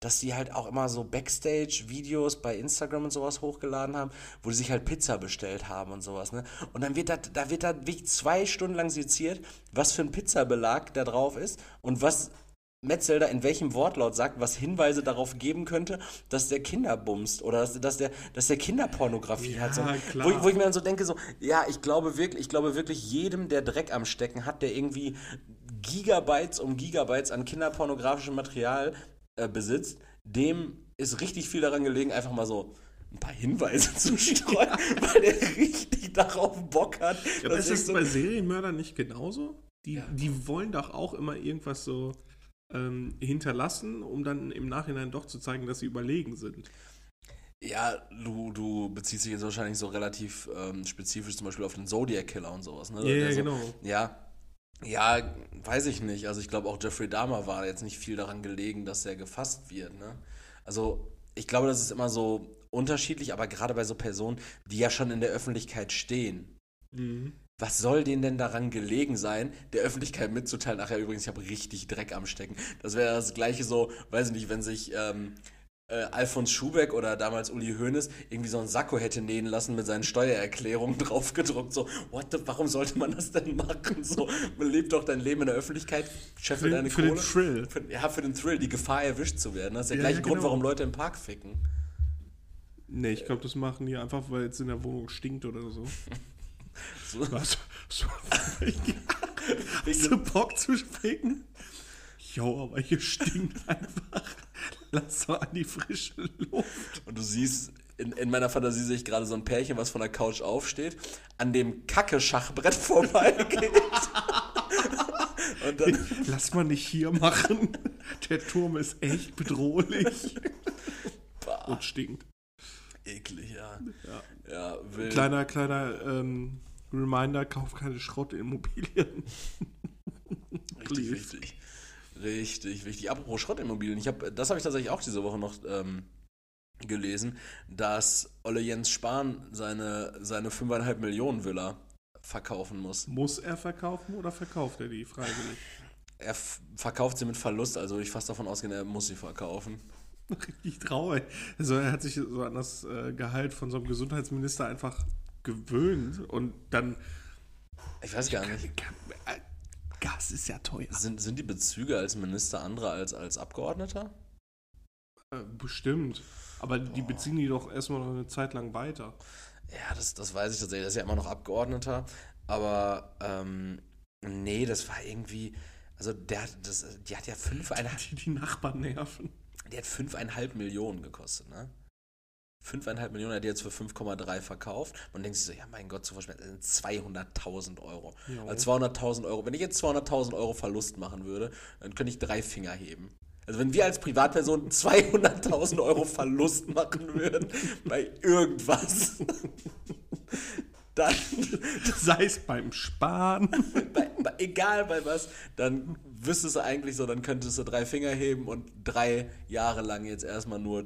dass die halt auch immer so Backstage-Videos bei Instagram und sowas hochgeladen haben, wo die sich halt Pizza bestellt haben und sowas, ne? Und dann wird da, da wird da wirklich zwei Stunden lang seziert, was für ein Pizzabelag da drauf ist und was Metzelder in welchem Wortlaut sagt, was Hinweise darauf geben könnte, dass der Kinder bumst oder dass, dass, der, dass der Kinderpornografie
Ja,
hat. So, wo, ich- wo ich mir dann so denke, so, ja, ich glaube wirklich, ich glaube wirklich jedem, der Dreck am Stecken hat, der irgendwie Gigabytes um Gigabytes an kinderpornografischem Material äh, besitzt, dem ist richtig viel daran gelegen, einfach mal so ein paar Hinweise [laughs] zu streuen, weil der richtig darauf Bock hat.
Ja, aber ist das
so-
bei Serienmördern nicht genauso? Die,
Ja.
die wollen doch auch immer irgendwas so ähm, hinterlassen, um dann im Nachhinein doch zu zeigen, dass sie überlegen sind.
Ja, du, du beziehst dich jetzt wahrscheinlich so relativ ähm, spezifisch zum Beispiel auf den Zodiac Killer und sowas, ne?
Ja, ja,
so,
genau.
Ja, ja, weiß ich nicht. Also ich glaube auch Jeffrey Dahmer war jetzt nicht viel daran gelegen, dass er gefasst wird, ne? Also ich glaube, das ist immer so unterschiedlich, aber gerade bei so Personen, die ja schon in der Öffentlichkeit stehen.
Mhm.
Was soll denen denn daran gelegen sein, der Öffentlichkeit mitzuteilen? Ach ja, übrigens, ich habe richtig Dreck am Stecken. Das wäre das gleiche so, weiß ich nicht, wenn sich ähm, äh, Alfons Schubeck oder damals Uli Hoeneß irgendwie so einen Sakko hätte nähen lassen mit seinen Steuererklärungen [laughs] draufgedruckt. So, what the, warum sollte man das denn machen? [laughs] So, man lebt doch dein Leben in der Öffentlichkeit, scheffel
Für,
deine
für
Kohle.
den Thrill.
Für, ja, für den Thrill, die Gefahr erwischt zu werden. Das ist der
Ja,
gleiche
ja,
Grund,
genau.
warum Leute im Park ficken.
Nee, ich glaube, das machen die einfach, weil es in der Wohnung stinkt oder so. [laughs]
So,
Was? So, Hast du Bock zu ficken? Jo, aber hier stinkt [laughs] einfach. Lass doch an die frische Luft.
Und du siehst, in, in meiner Fantasie sehe ich gerade so ein Pärchen, was von der Couch aufsteht, an dem Kacke-Schachbrett [laughs] vorbeigeht. [laughs] Und dann,
Lass mal nicht hier machen. Der Turm ist echt bedrohlich. Und stinkt.
eklig, ja.
Ja.
Ja, wild.
Kleiner, kleiner ähm, Reminder, kauf keine Schrottimmobilien.
richtig
Please.
Richtig wichtig. Apropos Schrottimmobilien, ich hab, das habe ich tatsächlich auch diese Woche noch ähm, gelesen, dass Olle Jens Spahn seine, seine 5,5 Millionen Villa verkaufen muss.
Muss er verkaufen oder verkauft er die freiwillig?
Er verkauft sie mit Verlust, also ich fast davon ausgehen, er muss sie verkaufen. [laughs]
Richtig traurig. Also er hat sich so an das äh, Gehalt von so einem Gesundheitsminister einfach gewöhnt und dann.
Ich weiß gar nicht.
Äh, Gas ist ja teuer.
Sind, sind die Bezüge als Minister andere als als Abgeordneter?
Äh, bestimmt. Aber die beziehen die doch erstmal noch eine Zeit lang weiter.
Ja, das, das weiß ich tatsächlich. Das ist ja immer noch Abgeordneter. Aber ähm, nee, das war irgendwie. Also der hat das, die hat ja fünfeinhalb,
Die die Nachbarn nerven.
die hat fünfeinhalb Millionen gekostet, ne? Fünfeinhalb Millionen hat die jetzt für 5,3 verkauft. Man denkt sich so, ja mein Gott, zu verschwenden, sind 200.000 Euro.
Jo.
Also 200.000 Euro. Wenn ich jetzt 200.000 Euro Verlust machen würde, dann könnte ich drei Finger heben. Also wenn wir als Privatperson [laughs] 200.000 Euro Verlust machen würden bei irgendwas, [laughs] dann,
Sei es beim Sparen. [laughs]
bei, bei, egal bei was, dann wüsstest du eigentlich so, dann könntest du drei Finger heben und drei Jahre lang jetzt erstmal nur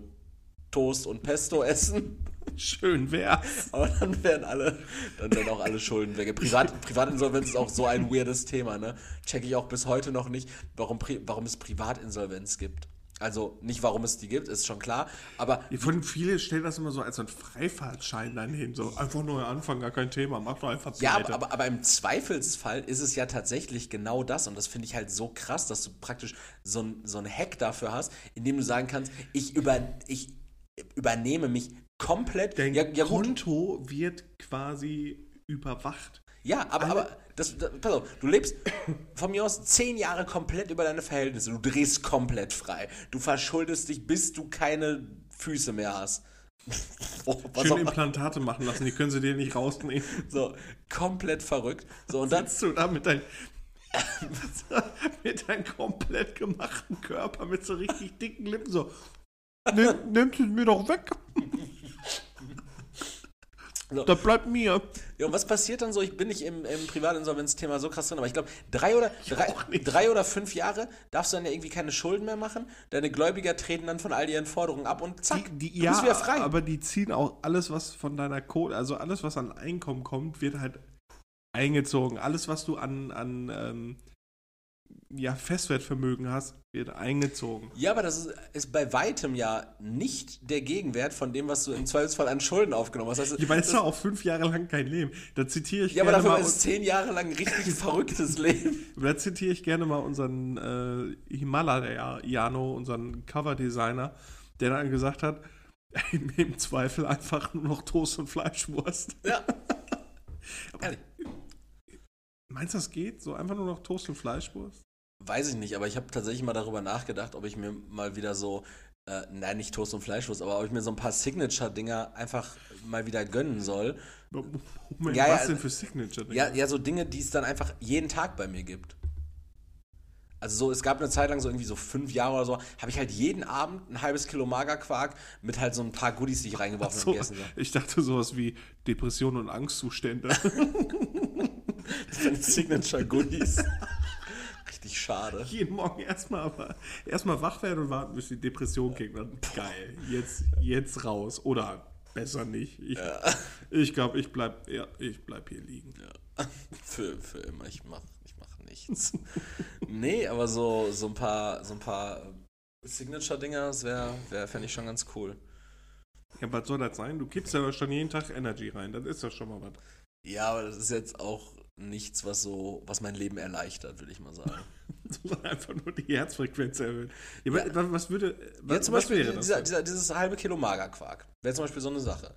Toast und Pesto essen.
Schön wär's.
Aber dann wären alle, dann wären auch alle Schulden weg. Privat, Privatinsolvenz ist auch so ein weirdes Thema, ne? Check ich auch bis heute noch nicht, warum, warum es Privatinsolvenz gibt. Also nicht, warum es die gibt, ist schon klar. Aber
Von viele stellen das immer so als so einen Freifahrtschein dann hin. So einfach neuer Anfang, gar kein Thema. Mach doch einfach
Ja,
pleite.
aber, aber, aber im Zweifelsfall ist es ja tatsächlich genau das. Und das finde ich halt so krass, dass du praktisch so ein, so ein Hack dafür hast, indem du sagen kannst, ich, über, ich übernehme mich komplett.
Dein
ja, ja, gut.
Konto wird quasi überwacht.
Ja, aber, aber das, das, pass auf, du lebst von mir aus zehn Jahre komplett über deine Verhältnisse. Du drehst komplett frei. Du verschuldest dich, bis du keine Füße mehr hast. [laughs] Oh, was
Schön
auch-
Implantate machen lassen, die können sie dir nicht rausnehmen.
so, komplett verrückt. So, und dann,
Sitzt du da mit deinem [laughs] mit deinem komplett gemachten Körper mit so richtig dicken Lippen so. Nimm, nimmst es mir doch weg.
So.
Das bleibt mir.
Ja, und was passiert dann so? Ich bin nicht im, im Privatinsolvenzthema so krass drin, aber ich glaube, drei oder, drei, drei oder fünf Jahre darfst du dann ja irgendwie keine Schulden mehr machen. Deine Gläubiger treten dann von all ihren Forderungen ab und zack,
Die, die,
du
ja,
bist wieder frei.
aber die ziehen auch alles, was von deiner Kohle, also alles, was an Einkommen kommt, wird halt eingezogen. Alles, was du an, an ähm, ja, Festwertvermögen hast, wird eingezogen.
ja, aber das ist, ist bei weitem ja nicht der Gegenwert von dem, was du im Zweifelsfall an Schulden aufgenommen hast. Also,
Ich weiß ja auch fünf Jahre lang kein Leben. Da zitiere ich
ja, aber
gerne
dafür
mal,
ist zehn Jahre lang ein richtig [laughs] verrücktes Leben.
da zitiere ich gerne mal unseren äh, Himalaya-Jano, unseren Coverdesigner, der dann gesagt hat, [laughs] im Zweifel einfach nur noch Toast und Fleischwurst.
Ja. [laughs] Ehrlich.
Meinst du, das geht? So einfach nur noch Toast und Fleischwurst?
Weiß ich nicht, aber ich habe tatsächlich mal darüber nachgedacht, ob ich mir mal wieder so, äh, nein, nicht Toast und Fleischwurst, aber ob ich mir so ein paar Signature-Dinger einfach mal wieder gönnen soll.
Moment,
Ja, ja,
was denn für Signature?
Ja, ja, so Dinge, die es dann einfach jeden Tag bei mir gibt. Also so, es gab eine Zeit lang, so irgendwie so fünf Jahre oder so, habe ich halt jeden Abend ein halbes Kilo Magerquark mit halt so ein paar Goodies, die ich reingeworfen habe. So.
ich dachte sowas wie Depression und Angstzustände. [laughs]
Signature Goodies. [laughs] Richtig schade. [laughs]
Jeden Morgen erstmal aber erstmal wach werden und warten, bis die Depression kickt. Dann, geil, jetzt, jetzt raus. Oder besser nicht. Ich, [laughs] ich glaube, ich bleib, ja, ich bleib hier liegen. [laughs]
Für, für immer, ich mach, ich mach nichts. nee, aber so, so ein paar, so ein paar Signature-Dinger, das wäre, wär, fände ich schon ganz cool.
Ja, was soll das sein? Du kippst ja schon jeden Tag Energy rein. Das ist ja schon mal was.
Ja, aber das ist jetzt auch nichts, was so, was mein Leben erleichtert, würde ich mal sagen. [laughs]
Sondern einfach nur die Herzfrequenz erhöhen. Ja,
Ja.
aber Was würde. Was,
Ja, zum
was
Beispiel
wäre das
dieser, dieser, dieses halbe Kilo Magerquark. Wäre zum Beispiel so eine Sache.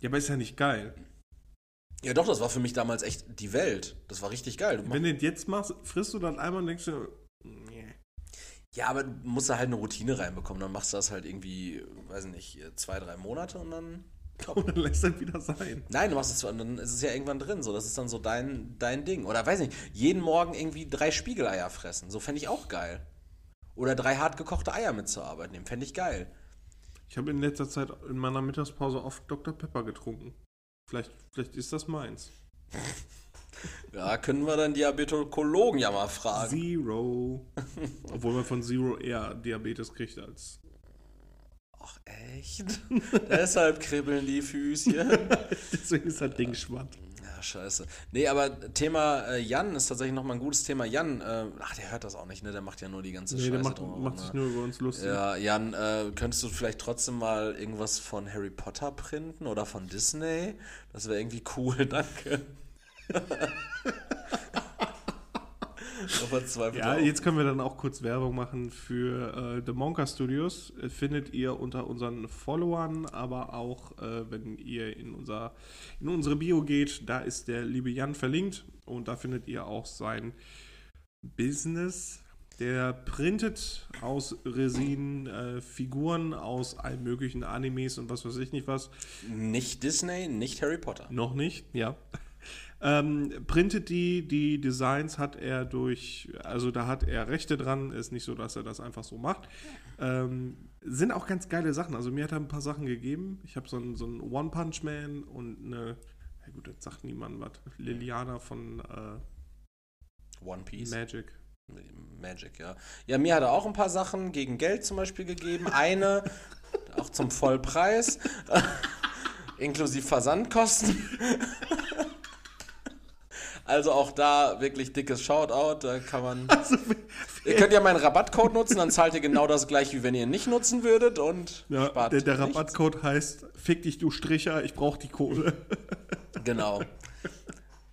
Ja, aber ist ja nicht geil.
Ja, doch, das war für mich damals echt die Welt. Das war richtig geil. Du
Wenn du das jetzt machst, frisst du dann einmal und denkst du, nee.
ja, aber du musst da halt eine Routine reinbekommen. Dann machst du das halt irgendwie, weiß nicht, zwei, drei Monate und dann. [laughs]
Und dann lässt das wieder sein.
Nein, du machst es dann ist es ja irgendwann drin. So, das ist dann so dein, dein Ding. Oder weiß nicht, jeden Morgen irgendwie drei Spiegeleier fressen. So fände ich auch geil. Oder drei hart gekochte Eier mit zur Arbeit nehmen. Fände ich geil.
Ich habe in letzter Zeit in meiner Mittagspause oft Dr. Pepper getrunken. Vielleicht, vielleicht ist das meins. [laughs]
Ja, können wir dann Diabetologen ja mal fragen.
Zero. Obwohl man von Zero eher Diabetes kriegt als.
Ach, echt? [laughs] Deshalb kribbeln die Füßchen. [laughs]
Deswegen ist das Ding schwatt.
Ja, scheiße. Nee, aber Thema äh, Jan ist tatsächlich nochmal ein gutes Thema. Jan, äh, ach, der hört das auch nicht, ne? Der macht ja nur die ganze
Nee,
Scheiße
der macht,
drumherum,
macht
ne?
sich nur über uns lustig.
Ja, Jan, äh, könntest du vielleicht trotzdem mal irgendwas von Harry Potter printen oder von Disney? Das wäre irgendwie cool, [laughs] danke.
Ja, jetzt können wir dann auch kurz Werbung machen für äh, The Monka Studios. Äh, Findet ihr unter unseren Followern, aber auch, äh, wenn ihr in, unser, in unsere Bio geht, da ist der liebe Jan verlinkt und da findet ihr auch sein Business. Der printet aus Resin äh, Figuren aus allen möglichen Animes und was weiß ich nicht was.
Nicht Disney, nicht Harry Potter.
Noch nicht, ja. Ähm, printet die, die Designs hat er durch, also da hat er Rechte dran, ist nicht so, dass er das einfach so macht. Ähm, sind auch ganz geile Sachen. Also mir hat er ein paar Sachen gegeben. Ich habe so einen, so einen One Punch Man und eine, na gut, das sagt niemand was, Liliana von äh,
One Piece.
Magic.
Magic, ja. Ja, mir hat er auch ein paar Sachen gegen Geld zum Beispiel gegeben. Eine, auch zum Vollpreis, [laughs] inklusive Versandkosten. [laughs] Also auch da wirklich dickes Shoutout. Da kann man. [laughs]
Also,
Ihr könnt ja meinen Rabattcode nutzen, dann zahlt ihr genau das gleiche, wie wenn ihr ihn nicht nutzen würdet und
ja,
spart
der, der. Rabattcode heißt Fick dich, du Stricher, ich brauch die Kohle. [laughs]
Genau.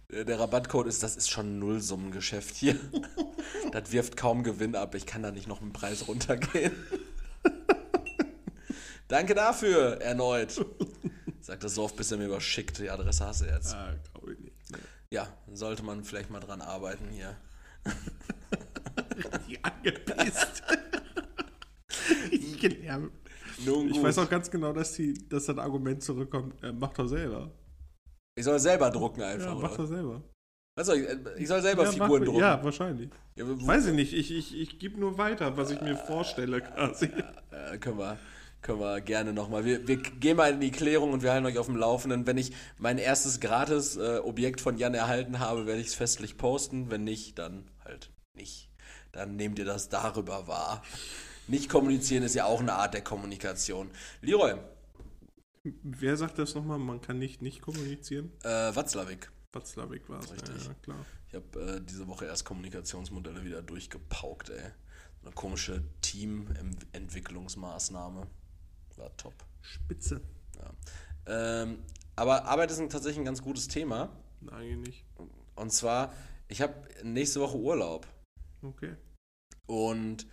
Der Rabattcode ist, das ist schon ein Nullsummengeschäft hier. [laughs] Das wirft kaum Gewinn ab. Ich kann da nicht noch dem Preis runtergehen. Danke dafür, erneut. Sagt das so oft, bis er mir überschickt. Die Adresse hast du jetzt.
ah. Nee.
Ja, sollte man vielleicht mal dran arbeiten hier. [laughs]
Angepisst. [laughs] ich gelernt.
Nun
Ich
gut.
weiß auch ganz genau, dass, die, dass das Argument zurückkommt, äh, mach doch selber.
Ich soll selber drucken einfach,
Ja, mach doch selber.
Also, ich, soll selber
ja,
Figuren
mach,
drucken.
Ja, wahrscheinlich.
Ja,
Weiß ich nicht, ich, ich, ich gebe nur weiter, was ich mir vorstelle quasi. [laughs]
Äh, können wir, können wir gerne nochmal. Wir, wir gehen mal in die Klärung und wir halten euch auf dem Laufenden. Wenn ich mein erstes Gratis-Objekt von Jan erhalten habe, werde ich es festlich posten. Wenn nicht, dann halt nicht. Dann nehmt ihr das darüber wahr. Nicht kommunizieren ist ja auch eine Art der Kommunikation. Leroy,
Wer sagt das nochmal? Man kann nicht nicht kommunizieren?
äh, Watzlawick.
Watzlawick war es.
Richtig.
Ja, ja, klar.
Ich habe äh, diese Woche erst Kommunikationsmodelle wieder durchgepaukt, ey. Eine komische Teamentwicklungsmaßnahme. War top.
Spitze.
Ähm, aber Arbeit ist ein, tatsächlich ein ganz gutes Thema.
Nein, eigentlich nicht.
Und zwar, ich habe nächste Woche Urlaub.
Okay.
Und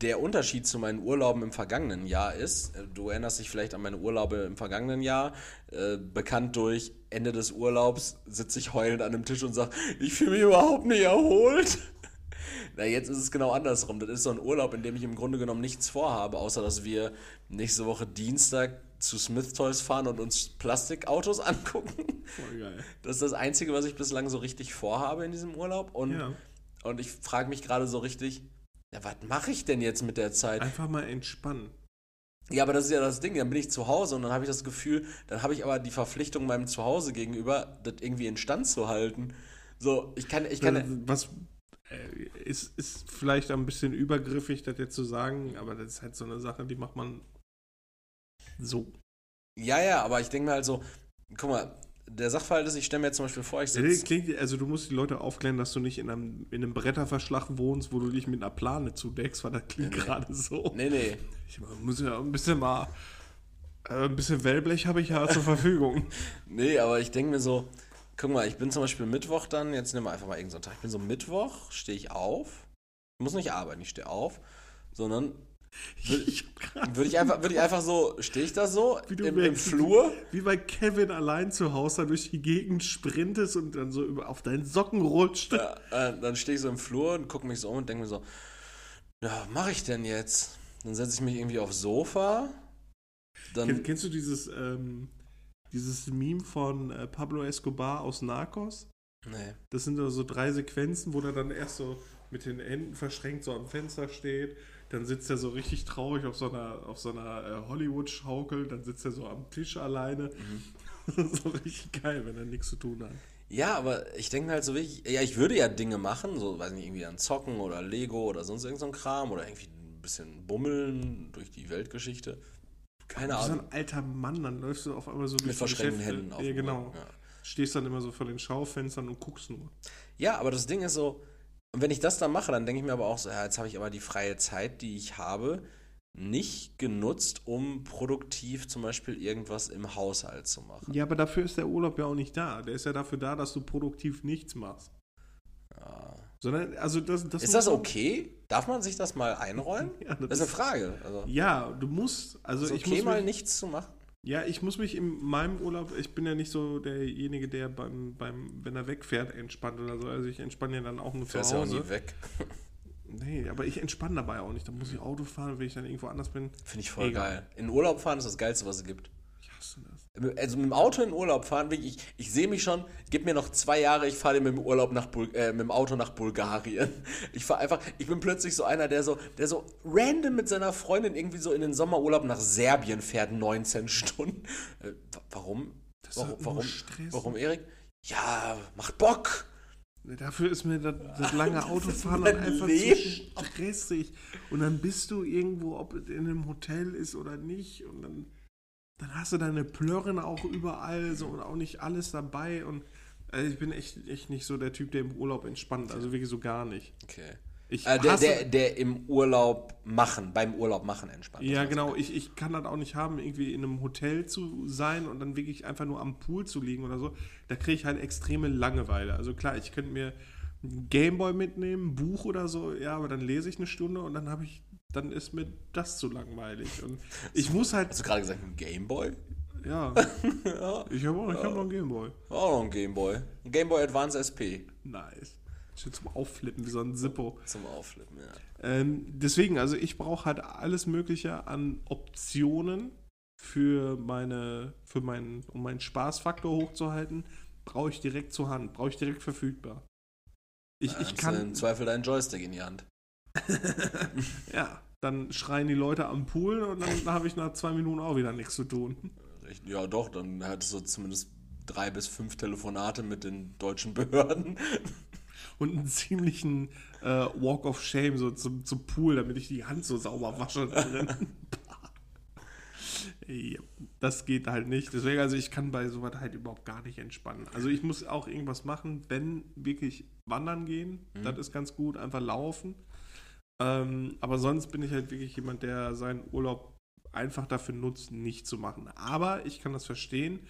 der Unterschied zu meinen Urlauben im vergangenen Jahr ist, äh, du erinnerst dich vielleicht an meine Urlaube im vergangenen Jahr, äh, bekannt durch Ende des Urlaubs sitze ich heulend an einem Tisch und sage, ich fühle mich überhaupt nicht erholt. Na, jetzt ist es genau andersrum. Das ist so ein Urlaub, in dem ich im Grunde genommen nichts vorhabe, außer dass wir nächste Woche Dienstag zu Smith Toys fahren und uns Plastikautos [laughs] angucken.
Voll geil.
Das ist das Einzige, was ich bislang so richtig vorhabe in diesem Urlaub. Und,
Ja.
und ich frage mich gerade so richtig, ja, was mache ich denn jetzt mit der Zeit?
Einfach mal entspannen.
Ja, aber das ist ja das Ding. Dann bin ich zu Hause und dann habe ich das Gefühl, dann habe ich aber die Verpflichtung meinem Zuhause gegenüber, das irgendwie in Stand zu halten. So, ich kann, ich kann.
Was äh, ist, ist vielleicht ein bisschen übergriffig, das jetzt zu sagen, aber das ist halt so eine Sache, die macht man so.
Ja, ja, aber ich denke mir halt so, guck mal, der Sachverhalt ist, ich stelle mir jetzt zum Beispiel vor, ich sitze.
Klingt, also du musst die Leute aufklären, dass du nicht in einem, in einem Bretterverschlag wohnst, wo du dich mit einer Plane zudeckst, weil das klingt
Nee, nee.
gerade so.
Nee, nee.
Ich muss ja ein bisschen mal. äh, Ein bisschen Wellblech habe ich ja zur Verfügung. [laughs]
Nee, aber ich denke mir so, guck mal, ich bin zum Beispiel Mittwoch dann, jetzt nehmen wir einfach mal irgendeinen Tag. Ich bin so Mittwoch, stehe ich auf. Ich muss nicht arbeiten, ich stehe auf, sondern
Ich hab grad
würde ich einfach, würde ich einfach so, stehe ich da so
Wie du
im, im Flur.
Wie bei Kevin allein zu Hause da durch die Gegend sprintest und dann so über, auf deinen Socken rutscht.
Ja, äh, dann stehe ich so im Flur und gucke mich so um und denke mir so, ja, was mache ich denn jetzt? Dann setze ich mich irgendwie aufs Sofa.
Kenn,
Dann,
kennst du dieses, ähm, dieses Meme von äh, Pablo Escobar aus Narcos?
nee.
Das sind so drei Sequenzen, wo er dann erst so mit den Händen verschränkt so am Fenster steht. Dann sitzt er so richtig traurig auf so einer, auf so einer äh, Hollywood-Schaukel. Dann sitzt er so am Tisch alleine. [laughs] so richtig geil, wenn er nichts zu tun hat.
Ja, aber ich denke halt so wirklich, ja, ich würde ja Dinge machen, so, weiß nicht, irgendwie an Zocken oder Lego oder sonst irgend so ein Kram oder irgendwie ein bisschen bummeln durch die Weltgeschichte. Keine
Du bist
Ahnung.
ein alter Mann, dann läufst du auf einmal so
Mit verschränkten. Händen auf
Ja, genau.
Ja.
Stehst dann immer so vor den Schaufenstern und guckst nur.
Ja, aber das Ding ist so, wenn ich das dann mache, dann denke ich mir aber auch so, ja, jetzt habe ich aber die freie Zeit, die ich habe, nicht genutzt, um produktiv zum Beispiel irgendwas im Haushalt zu machen.
Ja, aber dafür ist der Urlaub ja auch nicht da. Der ist ja dafür da, dass du produktiv nichts machst.
Ja.
Sondern, also das, das
Ist das okay? Darf man sich das mal einräumen? [laughs]
Ja, das
Das ist eine Frage. Also,
Ja, du musst, also
ist
ich
okay,
muss
mal
mich,
nichts zu machen?
ja, ich muss mich in meinem Urlaub, ich bin ja nicht so derjenige, der beim, beim wenn er wegfährt, entspannt oder so. Also ich entspanne ja dann auch nur zu
Fährst ja auch
Hause.
nie weg. [laughs]
nee, aber ich entspanne dabei auch nicht. Da muss ich Auto fahren, wenn ich dann irgendwo anders bin.
Finde ich voll
Egal.
geil. In Urlaub fahren ist das Geilste, was es gibt.
Ich hasse das.
Also mit dem Auto in Urlaub fahren, wirklich, ich, ich sehe mich schon, gib mir noch zwei Jahre, ich fahre mit dem Urlaub nach Bul äh, mit dem Auto nach Bulgarien. [laughs] Ich fahre einfach, ich bin plötzlich so einer, der so, der so random mit seiner Freundin irgendwie so in den Sommerurlaub nach Serbien fährt, 19 [laughs] Stunden. Äh, wa- warum?
Das
Warum,
nur
warum,
Stress.
warum, Erik? Ja, macht Bock.
Dafür ist mir das, das [laughs] lange Autofahren dann einfach
Leben.
zu stressig. Und dann bist du irgendwo, ob es in einem Hotel ist oder nicht. Und dann, dann hast du deine Plörren auch überall so und auch nicht alles dabei. Und Also ich bin echt, echt nicht so der Typ, der im Urlaub entspannt. Also wirklich so gar nicht.
Okay.
Ich
Äh, der, der, der im Urlaub machen, beim Urlaub machen entspannt.
Ja, genau. Ich, ich kann das auch nicht haben, irgendwie in einem Hotel zu sein und dann wirklich einfach nur am Pool zu liegen oder so. Da kriege ich halt extreme Langeweile. Also klar, ich könnte mir einen Gameboy mitnehmen, ein Buch oder so, ja, aber dann lese ich eine Stunde und dann habe ich, dann ist mir das zu langweilig. Und ich muss halt,
Hast du gerade gesagt, ein Gameboy?
ja, [laughs] ich habe auch, ich hab noch einen Gameboy.
Auch noch ein Gameboy. Ein Gameboy Advance SP.
Nice. Schön zum Aufflippen, wie so ein Zippo.
Zum Aufflippen, ja.
Ähm, deswegen, also ich brauche halt alles Mögliche an Optionen für meine, für meinen, um meinen Spaßfaktor hochzuhalten, brauche ich direkt zur Hand, brauche ich direkt verfügbar. Ich,
Da
ich
hast du
kann,
Im Zweifel deinen Joystick in die Hand. [laughs]
ja, dann schreien die Leute am Pool und dann habe ich nach zwei Minuten auch wieder nichts zu tun.
Ja, doch, dann hattest du zumindest drei bis fünf Telefonate mit den deutschen Behörden. [laughs]
Und einen ziemlichen äh, Walk of Shame so zum, zum Pool, damit ich die Hand so sauber wasche drin. [laughs] ja, das geht halt nicht. Deswegen, also ich kann bei sowas halt überhaupt gar nicht entspannen. Also ich muss auch irgendwas machen, wenn wirklich wandern gehen. Das ist ganz gut, einfach laufen. Ähm, aber sonst bin ich halt wirklich jemand, der seinen Urlaub einfach dafür nutzt, nicht zu machen. Aber ich kann das verstehen.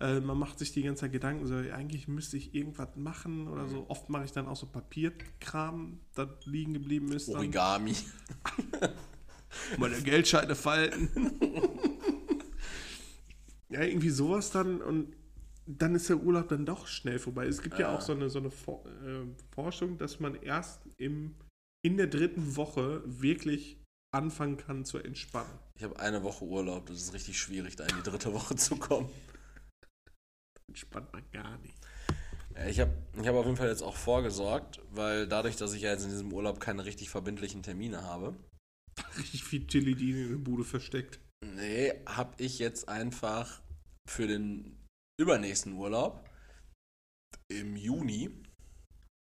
Äh, man macht sich die ganze Zeit Gedanken, so, eigentlich müsste ich irgendwas machen oder so. Oft mache ich dann auch so Papierkram, das liegen geblieben ist.
Origami. [laughs]
meine Geldscheine falten. [laughs] ja, irgendwie sowas dann und dann ist der Urlaub dann doch schnell vorbei. Es gibt ja,
Ja.
auch so eine, so eine For äh, Forschung, dass man erst im, in der dritten Woche wirklich anfangen kann zu entspannen.
Ich habe eine Woche Urlaub. Das ist richtig schwierig, da in die dritte Woche zu kommen.
Entspannt man gar nicht.
Ich habe ich hab auf jeden Fall jetzt auch vorgesorgt, weil dadurch, dass ich ja jetzt in diesem Urlaub keine richtig verbindlichen Termine habe, [laughs]
Richtig viel Chili in der Bude versteckt.
nee, habe ich jetzt einfach für den übernächsten Urlaub im Juni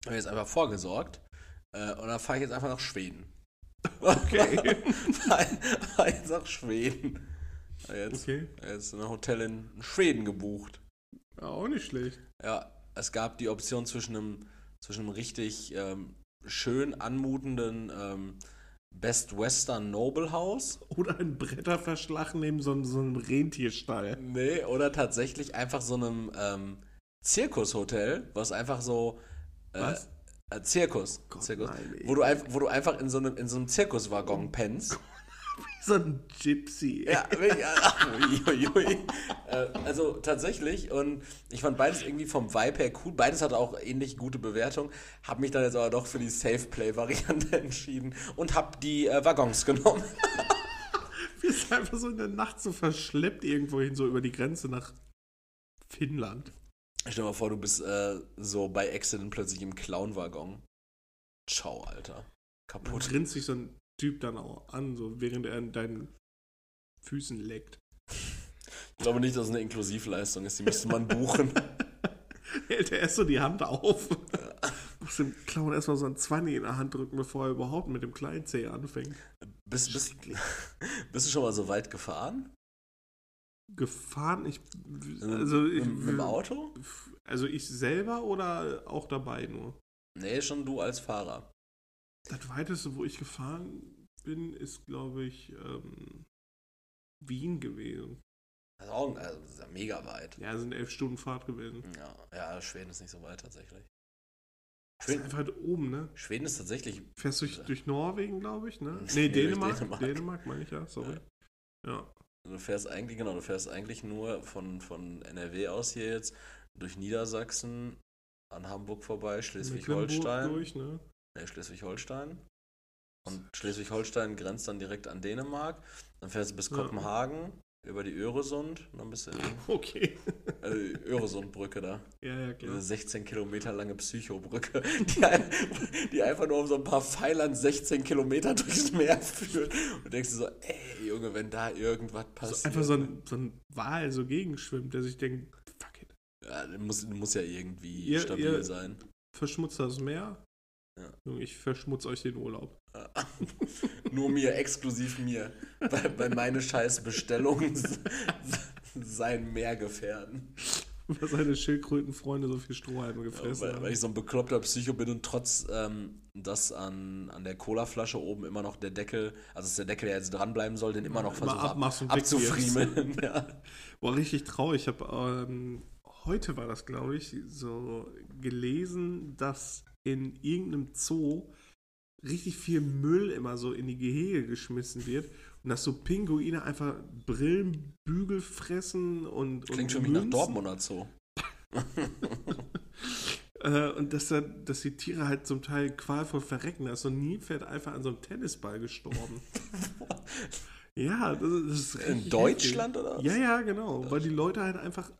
hab ich jetzt einfach vorgesorgt. Äh, und dann fahre ich jetzt einfach nach Schweden.
Okay. [laughs]
fahr, fahr jetzt nach Schweden. Jetzt,
Okay.
jetzt ein Hotel in Schweden gebucht.
Ja, auch nicht schlecht.
Ja, es gab die Option zwischen einem, zwischen einem richtig ähm, schön anmutenden ähm, Best Western Noble Haus.
Oder ein Bretterverschlag neben so, einem- so einem Rentierstall.
Nee, oder tatsächlich einfach so einem ähm, Zirkushotel, was einfach so. Äh,
Was?
Äh, Zirkus.
Gott,
Zirkus
nein,
wo, du einfach, wo du einfach in so einem, in so einem Zirkuswaggon pennst. [laughs]
So ein Gypsy.
Ja, wirklich, ui, ui. Äh, also tatsächlich und ich fand beides irgendwie vom Vibe her cool. Beides hatte auch ähnlich gute Bewertung. Hab mich dann jetzt aber doch für die Safe Play Variante [laughs] entschieden und hab die äh, Waggons genommen. [laughs]
Wir sind einfach so in der Nacht so verschleppt irgendwohin, so über die Grenze nach Finnland.
Stell dir mal vor, du bist äh, so bei Accident plötzlich im Clown-Waggon. Ciao, Alter. Kaputt.
grinst sich so ein Typ dann auch an, so während er an deinen Füßen leckt.
Ich glaube nicht, dass es eine Inklusivleistung ist. Die müsste man buchen. [laughs]
Hält er erst so die Hand auf. [laughs] Muss dem Clown erstmal so ein 20 in der Hand drücken, bevor er überhaupt mit dem kleinen Zeh anfängt.
Bist, bist, [laughs] bist du schon mal so weit gefahren?
Gefahren, ich. Also, ich,
mit, mit dem Auto?
also ich selber oder auch dabei nur?
Nee, schon du als Fahrer.
Das weiteste, wo ich gefahren bin, ist, glaube ich, ähm, Wien gewesen.
Das ist, auch, also, das ist ja mega weit.
Ja, sind elf Stunden Fahrt gewesen.
Ja, ja, Schweden ist nicht so weit tatsächlich.
Das ist
Schweden,
einfach da oben, ne?
Schweden ist tatsächlich.
Fährst du durch, durch Norwegen, glaube ich, ne? [laughs]
Nee,
Dänemark.
Dänemark.
Dänemark, meine ich ja, sorry. Ja.
Du fährst eigentlich, genau, du fährst eigentlich nur von, von NRW aus hier jetzt durch Niedersachsen an Hamburg vorbei, Schleswig-Holstein.
Durch, ne?
Nee, Schleswig-Holstein. Und Schleswig-Holstein grenzt dann direkt an Dänemark. Dann fährst du bis. Kopenhagen über die Öresund. Noch ein bisschen. [laughs]
Okay.
Also die Öresundbrücke da.
Ja, ja,
Diese
klar.
16 Kilometer lange Psychobrücke, [laughs] die, ein, die einfach nur um so ein paar Pfeilern 16 Kilometer durchs Meer führt. Und du denkst dir so, ey Junge, wenn da irgendwas passiert.
So einfach so ein, so ein Wal so gegenschwimmt, der sich denkt, fuck it.
Ja, der muss, muss ja irgendwie
Ihr-
stabil
ihr-
sein.
Verschmutzt das Meer?
Ja.
Junge, ich verschmutze euch den Urlaub. [laughs]
Nur mir, exklusiv mir. Weil, weil meine scheiß Bestellungen [laughs] sein mehr gefährden.
Weil seine Schildkrötenfreunde so viel Strohhalme gefressen
weil,
haben.
weil ich so ein bekloppter Psycho bin und trotz, ähm, dass an, an der Colaflasche oben immer noch der Deckel, also ist der Deckel, der jetzt dranbleiben soll, den immer noch
Immer
versuche ab,
und
abzufriemeln. [laughs] ja.
War richtig traurig. Ich habe ähm, heute war das, glaube ich, so gelesen, dass in irgendeinem Zoo richtig viel Müll immer so in die Gehege geschmissen wird und dass so Pinguine einfach Brillenbügel fressen und
Klingt für
und
mich nach
Münzen.
Dortmunder Zoo. [laughs]
Äh, und dass, da, dass die Tiere halt zum Teil qualvoll verrecken. Da ist so ein Nilpferd einfach an so einem Tennisball gestorben. [laughs] ja, das, ist- das ist
In Deutschland
heftig.
oder was?
Ja, ja, genau. Weil die Leute halt einfach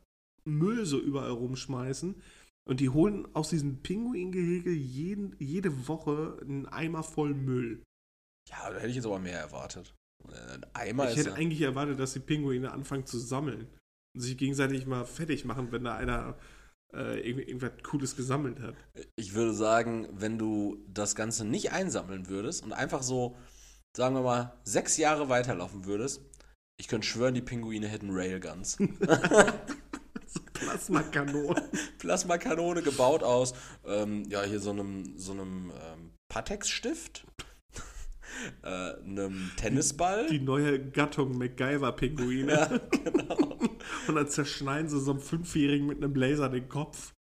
Müll so überall rumschmeißen. Und die holen aus diesem Pinguingehege jeden, jede Woche einen Eimer voll Müll.
Ja, da hätte ich jetzt aber mehr erwartet. Ein Eimer
Ich
ist
hätte
ja,
eigentlich erwartet, dass die Pinguine anfangen zu sammeln. Und sich gegenseitig mal fertig machen, wenn da einer äh, irgend- irgendwas Cooles gesammelt hat.
Ich würde sagen, wenn du das Ganze nicht einsammeln würdest und einfach so, sagen wir mal, sechs Jahre weiterlaufen würdest, ich könnte schwören, die Pinguine hätten Railguns. [laughs] [laughs]
Plasmakanonen.
Plasmakanone gebaut aus, ähm, ja, hier so einem, so einem ähm, Patex-Stift, [laughs] äh, einem Tennisball.
Die neue Gattung MacGyver-Pinguine. [laughs]
ja, genau. [laughs]
Und dann zerschneiden sie so einem Fünfjährigen mit einem Laser den Kopf.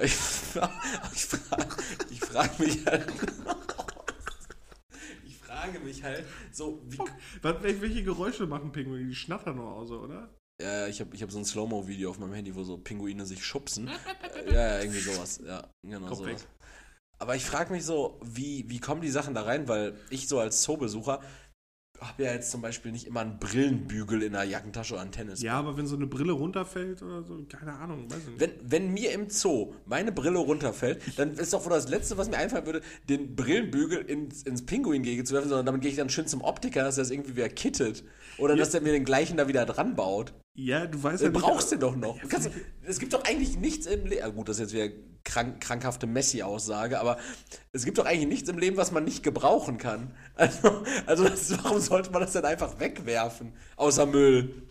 Ich, fra ich, fra ich frage mich halt. ich frage mich halt, so, wie.
Was, wel- welche Geräusche machen Pinguine? Die schnattern nur aus, oder?
Ja, ich habe ich hab so ein Slow-Mo-Video auf meinem Handy, wo so Pinguine sich schubsen. [laughs] Äh, ja, ja, irgendwie sowas. Ja, genau sowas.
weg.
Aber ich frage mich so, wie, wie kommen die Sachen da rein? Weil ich so als Zoobesucher habe ja jetzt zum Beispiel nicht immer einen Brillenbügel in der Jackentasche oder einen Tennis.
Ja, aber wenn so eine Brille runterfällt oder so, keine Ahnung, weiß ich nicht.
Wenn, wenn mir im Zoo meine Brille runterfällt, dann ist doch wohl das Letzte, was mir einfallen würde, den Brillenbügel ins, ins Pinguingehege zu werfen, sondern damit gehe ich dann schön zum Optiker, dass er das irgendwie wieder kittet. Oder
Ja.
dass er mir den gleichen da wieder dran baut.
ja, du weißt
Du
ja nicht.
brauchst den doch noch. [laughs] Du kannst, es gibt doch eigentlich nichts im Leben. Ja, gut, das ist jetzt wieder krank, krankhafte Messi-Aussage, aber es gibt doch eigentlich nichts im Leben, was man nicht gebrauchen kann. [laughs] Also, also das, warum sollte man das denn einfach wegwerfen? Außer Müll.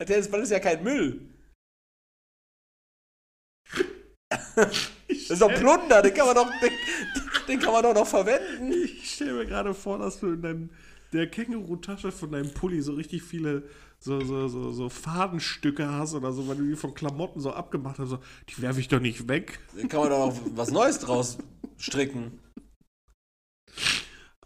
Der Tennisball ist ja kein Müll. Das ist doch Plunder, den kann man doch, den, den kann man doch noch verwenden.
Ich stelle mir gerade vor, dass du in deinem, der Känguru-Tasche von deinem Pulli so richtig viele so, so, so, so Fadenstücke hast oder so, weil du die von Klamotten so abgemacht hast. So, die werfe ich doch nicht weg.
Den kann man doch noch was Neues draus stricken.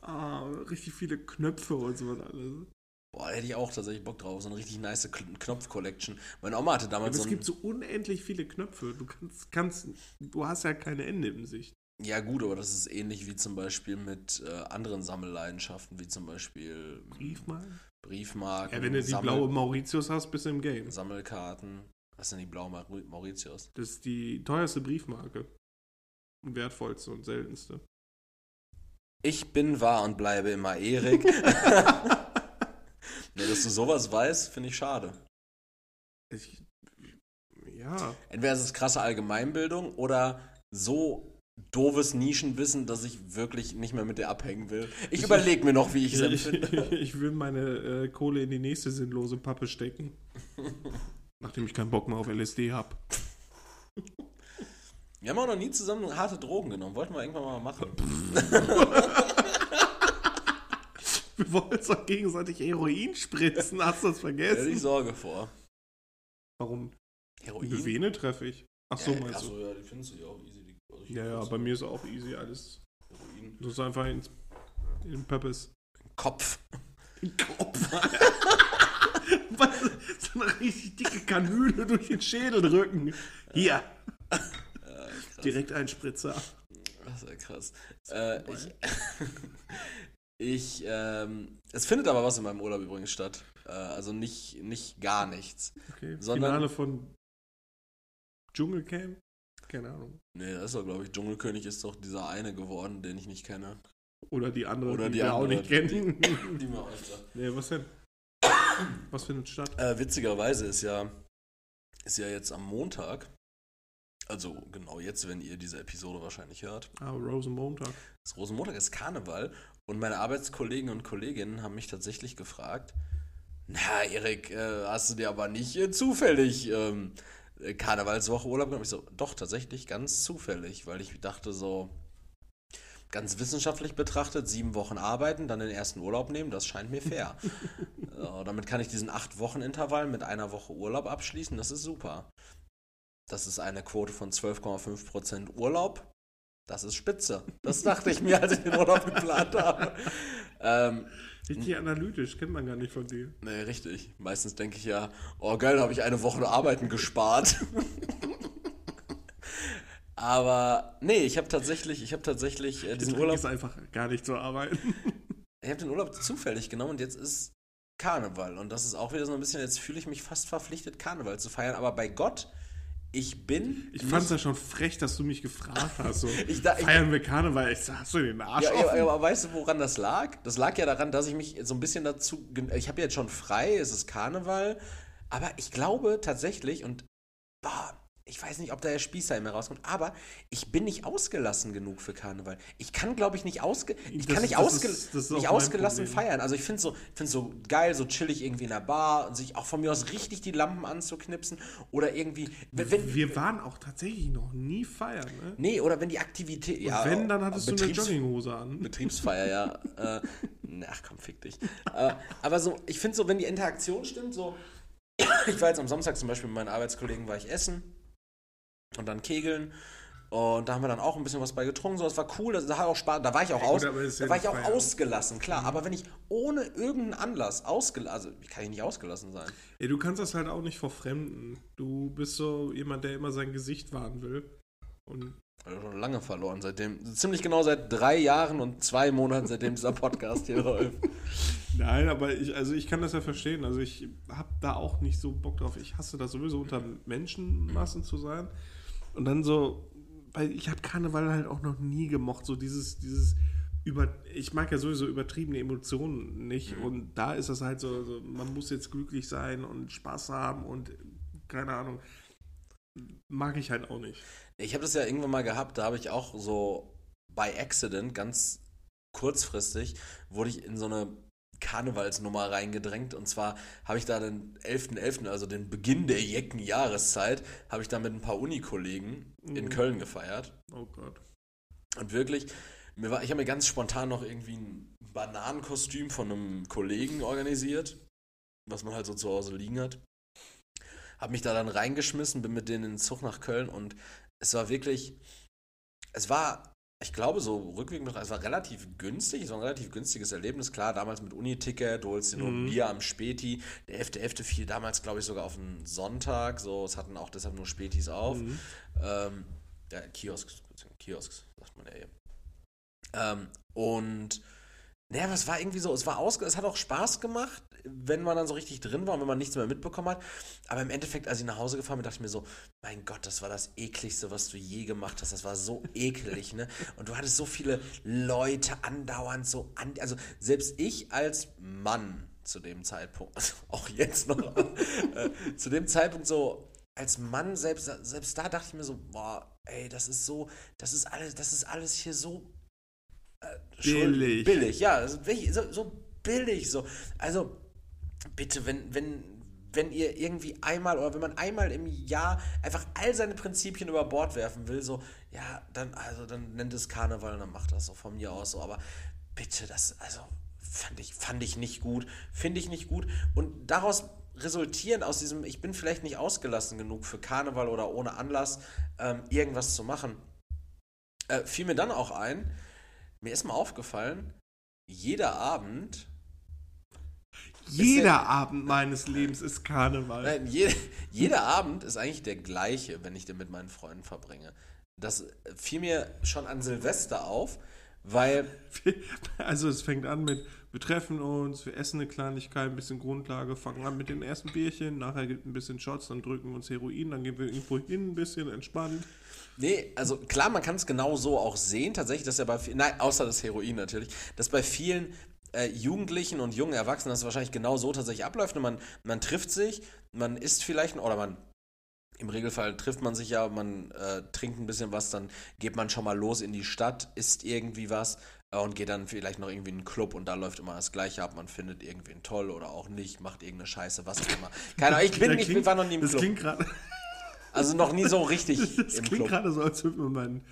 Ah, richtig viele Knöpfe und so was alles.
Boah, da hätte ich auch tatsächlich Bock drauf. So eine richtig nice Knopf-Collection. Meine Oma hatte
Aber
damals
es
so ein,
gibt so unendlich viele Knöpfe. Du kannst, kannst, du hast ja keine Ende in Sicht.
Ja, gut, aber das ist ähnlich wie zum Beispiel mit äh, anderen Sammelleidenschaften, wie zum Beispiel
Briefmarken?
Briefmarken,
Ja, wenn du die
Sammel-
blaue Mauritius hast, bist du im Game.
Sammelkarten. Was denn die blaue Maur- Mauritius?
Das ist die teuerste Briefmarke. Und wertvollste und seltenste.
Ich bin wahr und bleibe immer Erik. [laughs] nee, dass du sowas weißt, finde ich schade.
Ich, ja.
Entweder ist es krasse Allgemeinbildung oder so doofes Nischenwissen, dass ich wirklich nicht mehr mit dir abhängen will. Ich überlege mir noch, wie ich es [laughs]
Ich,
empfinde. [laughs]
ich will meine äh, Kohle in die nächste sinnlose Pappe stecken. [laughs] Nachdem ich keinen Bock mehr auf LSD habe.
Wir haben auch noch nie zusammen harte Drogen genommen. Wollten wir irgendwann mal machen.
Wir wollen uns doch gegenseitig Heroin spritzen. Hast du das vergessen?
ich Sorge vor.
Warum?
Heroin?
Bewene treffe ich. Ach so,
ja,
meinst
achso,
du?
ja, die findest du ja auch easy.
Ja, ja, bei mir ist auch easy alles.
Heroin.
Du [laughs] [laughs] ist einfach ins, in den.
Kopf.
Kopf. Was? so eine richtig dicke Kanüle durch den Schädel drücken. Hier. Direkt ein Spritzer.
Das ist ja krass. Äh, ich, [laughs] ich ähm, es findet aber was in meinem Urlaub übrigens statt. Äh, also nicht, nicht gar nichts.
Okay.
Sondern-
Finale von Dschungelcamp? Keine Ahnung.
Nee, das ist doch, glaube ich, Dschungelkönig ist doch dieser eine geworden, den ich nicht kenne.
Oder die andere,
Oder
die,
die
wir auch nicht kennen.
Die mir auch nicht
nee, was denn? Was findet statt?
Äh, witzigerweise ist ja, ist ja jetzt am Montag, also genau jetzt, wenn ihr diese Episode wahrscheinlich hört,
Ah, Rosenmontag.
ist Rosenmontag, ist Karneval und meine Arbeitskollegen und Kolleginnen haben mich tatsächlich gefragt, na Erik, äh, hast du dir aber nicht äh, zufällig ähm, äh, Karnevalswoche Urlaub genommen. Ich so, doch, tatsächlich ganz zufällig, weil ich dachte so, ganz wissenschaftlich betrachtet, sieben Wochen arbeiten, dann den ersten Urlaub nehmen, das scheint mir fair. [laughs] so, damit kann ich diesen acht Wochen Intervall mit einer Woche Urlaub abschließen, das ist super. Das ist eine Quote von 12,5% Urlaub. Das ist spitze. Das dachte ich mir, als ich den Urlaub geplant habe. [laughs] Ähm,
Richtig analytisch, kennt man gar nicht von dir.
Nee, richtig. Meistens denke ich ja, oh geil, da habe ich eine Woche Arbeiten gespart. [laughs] Aber nee, ich habe tatsächlich, ich habe tatsächlich äh,
Urlaub
Urlaub.
ist einfach gar nicht zu arbeiten.
Ich habe den Urlaub zufällig genommen und jetzt ist Karneval. Und das ist auch wieder so ein bisschen, jetzt fühle ich mich fast verpflichtet, Karneval zu feiern. Aber bei Gott, ich bin.
Ich fand es ja schon frech, dass du mich gefragt hast. So, [laughs]
Ich da- ich-
feiern wir Karneval? Ich hast du den Arsch
Ja,
offen?
ja, aber weißt du, woran das lag? Das lag ja daran, dass ich mich so ein bisschen dazu. Ich habe jetzt schon frei, es ist Karneval. Aber ich glaube tatsächlich, und boah, ich weiß nicht, ob da der Spießer in mir rauskommt, aber ich bin nicht ausgelassen genug für Karneval. Ich kann, glaube ich, nicht, ausge ich
Das-
kann nicht, ausge
ist-
nicht ausgelassen
Problem.
feiern. Also ich finde es so, find's so geil, so chillig irgendwie in der Bar und sich auch von mir aus richtig die Lampen anzuknipsen. Oder irgendwie. Wenn, wenn,
wir waren auch tatsächlich noch nie feiern. Ne?
nee, oder wenn die Aktivität. Ja,
Wenn, dann hattest du eine Jogginghose an.
Betriebsfeier, ja. [laughs] äh, na, ach komm, fick dich. Äh, aber so, ich finde so, wenn die Interaktion stimmt, so, [coughs] ich war jetzt am Samstag zum Beispiel mit meinen Arbeitskollegen, war ich essen und dann kegeln. Und da haben wir dann auch ein bisschen was bei getrunken, so, das war cool, das, da, hat auch Spaß, da war ich auch, aus, da war ich auch ausgelassen, klar. Aber wenn ich ohne irgendeinen Anlass ausgelassen, also kann ich nicht ausgelassen sein.
Ey, du kannst das halt auch nicht vor Fremden. Du bist so jemand, der immer sein Gesicht wahren will. Und
Also schon lange verloren, seitdem, ziemlich genau seit drei Jahren und zwei Monaten, seitdem dieser Podcast hier [laughs] läuft.
Nein, aber ich, also ich kann das ja verstehen. Also ich habe da auch nicht so Bock drauf. Ich hasse das sowieso unter Menschenmassen zu sein. Und dann so, weil ich habe Karneval halt auch noch nie gemocht. So dieses, dieses über, ich mag ja sowieso übertriebene Emotionen nicht. Und da ist das halt so, so, man muss jetzt glücklich sein und Spaß haben und keine Ahnung. Mag ich halt auch nicht.
Ich habe das ja irgendwann mal gehabt, da habe ich auch so by accident, ganz kurzfristig, wurde ich in so eine Karnevalsnummer reingedrängt. Und zwar habe ich da den 11.11., also den Beginn der jecken Jahreszeit, habe ich da mit ein paar Unikollegen in Köln gefeiert.
Oh Gott.
Und wirklich, mir war, ich habe mir ganz spontan noch irgendwie ein Bananenkostüm von einem Kollegen organisiert, was man halt so zu Hause liegen hat. Habe mich da dann reingeschmissen, bin mit denen in den Zug nach Köln und es war wirklich, es war, ich glaube, so rückwärts, betrachtet, es war relativ günstig, war ein relativ günstiges Erlebnis. Klar, damals mit Uniticket, du holst dir nur
Mhm.
Bier am Späti. Der 11.11. fiel damals, glaube ich, sogar auf einen Sonntag, so, es hatten auch deshalb nur Spätis auf.
Mhm.
Ähm, ja, Kiosks, Kiosks, sagt man ja eben. Ähm, und naja, aber es war irgendwie so, es war ausge es hat auch Spaß gemacht, wenn man dann so richtig drin war und wenn man nichts mehr mitbekommen hat. Aber im Endeffekt, als ich nach Hause gefahren bin, dachte ich mir so, mein Gott, das war das ekligste, was du je gemacht hast. Das war so [laughs] eklig, ne? Und du hattest so viele Leute andauernd so an, also selbst ich als Mann zu dem Zeitpunkt, also auch jetzt noch, [laughs] äh, zu dem Zeitpunkt so, als Mann, selbst, selbst da dachte ich mir so, boah, ey, das ist so, das ist alles, das ist alles hier so äh,
Billig.
Billig, ja, also so, so billig, so. Also, bitte, wenn, wenn, wenn ihr irgendwie einmal oder wenn man einmal im Jahr einfach all seine Prinzipien über Bord werfen will, so, ja, dann, also dann nennt es Karneval und dann macht das so von mir aus so, aber bitte, das, also, fand ich, fand ich nicht gut, finde ich nicht gut. Und daraus resultieren aus diesem, ich bin vielleicht nicht ausgelassen genug für Karneval oder ohne Anlass ähm, irgendwas zu machen, äh, fiel mir dann auch ein, mir ist mal aufgefallen, jeder Abend,
Jeder
ja-
Abend meines Lebens ist Karneval.
nein, je, jeder Abend ist eigentlich der gleiche, wenn ich den mit meinen Freunden verbringe. Das fiel mir schon an Silvester auf, weil [laughs]
Also es fängt an mit, wir treffen uns, wir essen eine Kleinigkeit, ein bisschen Grundlage, fangen an mit den ersten Bierchen, nachher gibt ein bisschen Shots, dann drücken wir uns Heroin, dann gehen wir irgendwo hin, ein bisschen entspannt.
Nee, also klar, man kann es genau so auch sehen, tatsächlich, dass ja bei vielen, nein, außer das Heroin natürlich, dass bei vielen äh, Jugendlichen und jungen Erwachsenen das wahrscheinlich genau so tatsächlich abläuft. Und man, man trifft sich, man isst vielleicht, oder man, im Regelfall trifft man sich ja, man äh, trinkt ein bisschen was, dann geht man schon mal los in die Stadt, isst irgendwie was äh, und geht dann vielleicht noch irgendwie in einen Club und da läuft immer das Gleiche ab. Man findet irgendwen toll oder auch nicht, macht irgendeine Scheiße, was auch immer. Keine Ahnung, ich bin, [laughs]
Das
ich
klingt-
war noch nie im
Das
Club.
klingt gerade.
Also noch nie so richtig [laughs]
Das
im
klingt gerade so, als würde mir mein,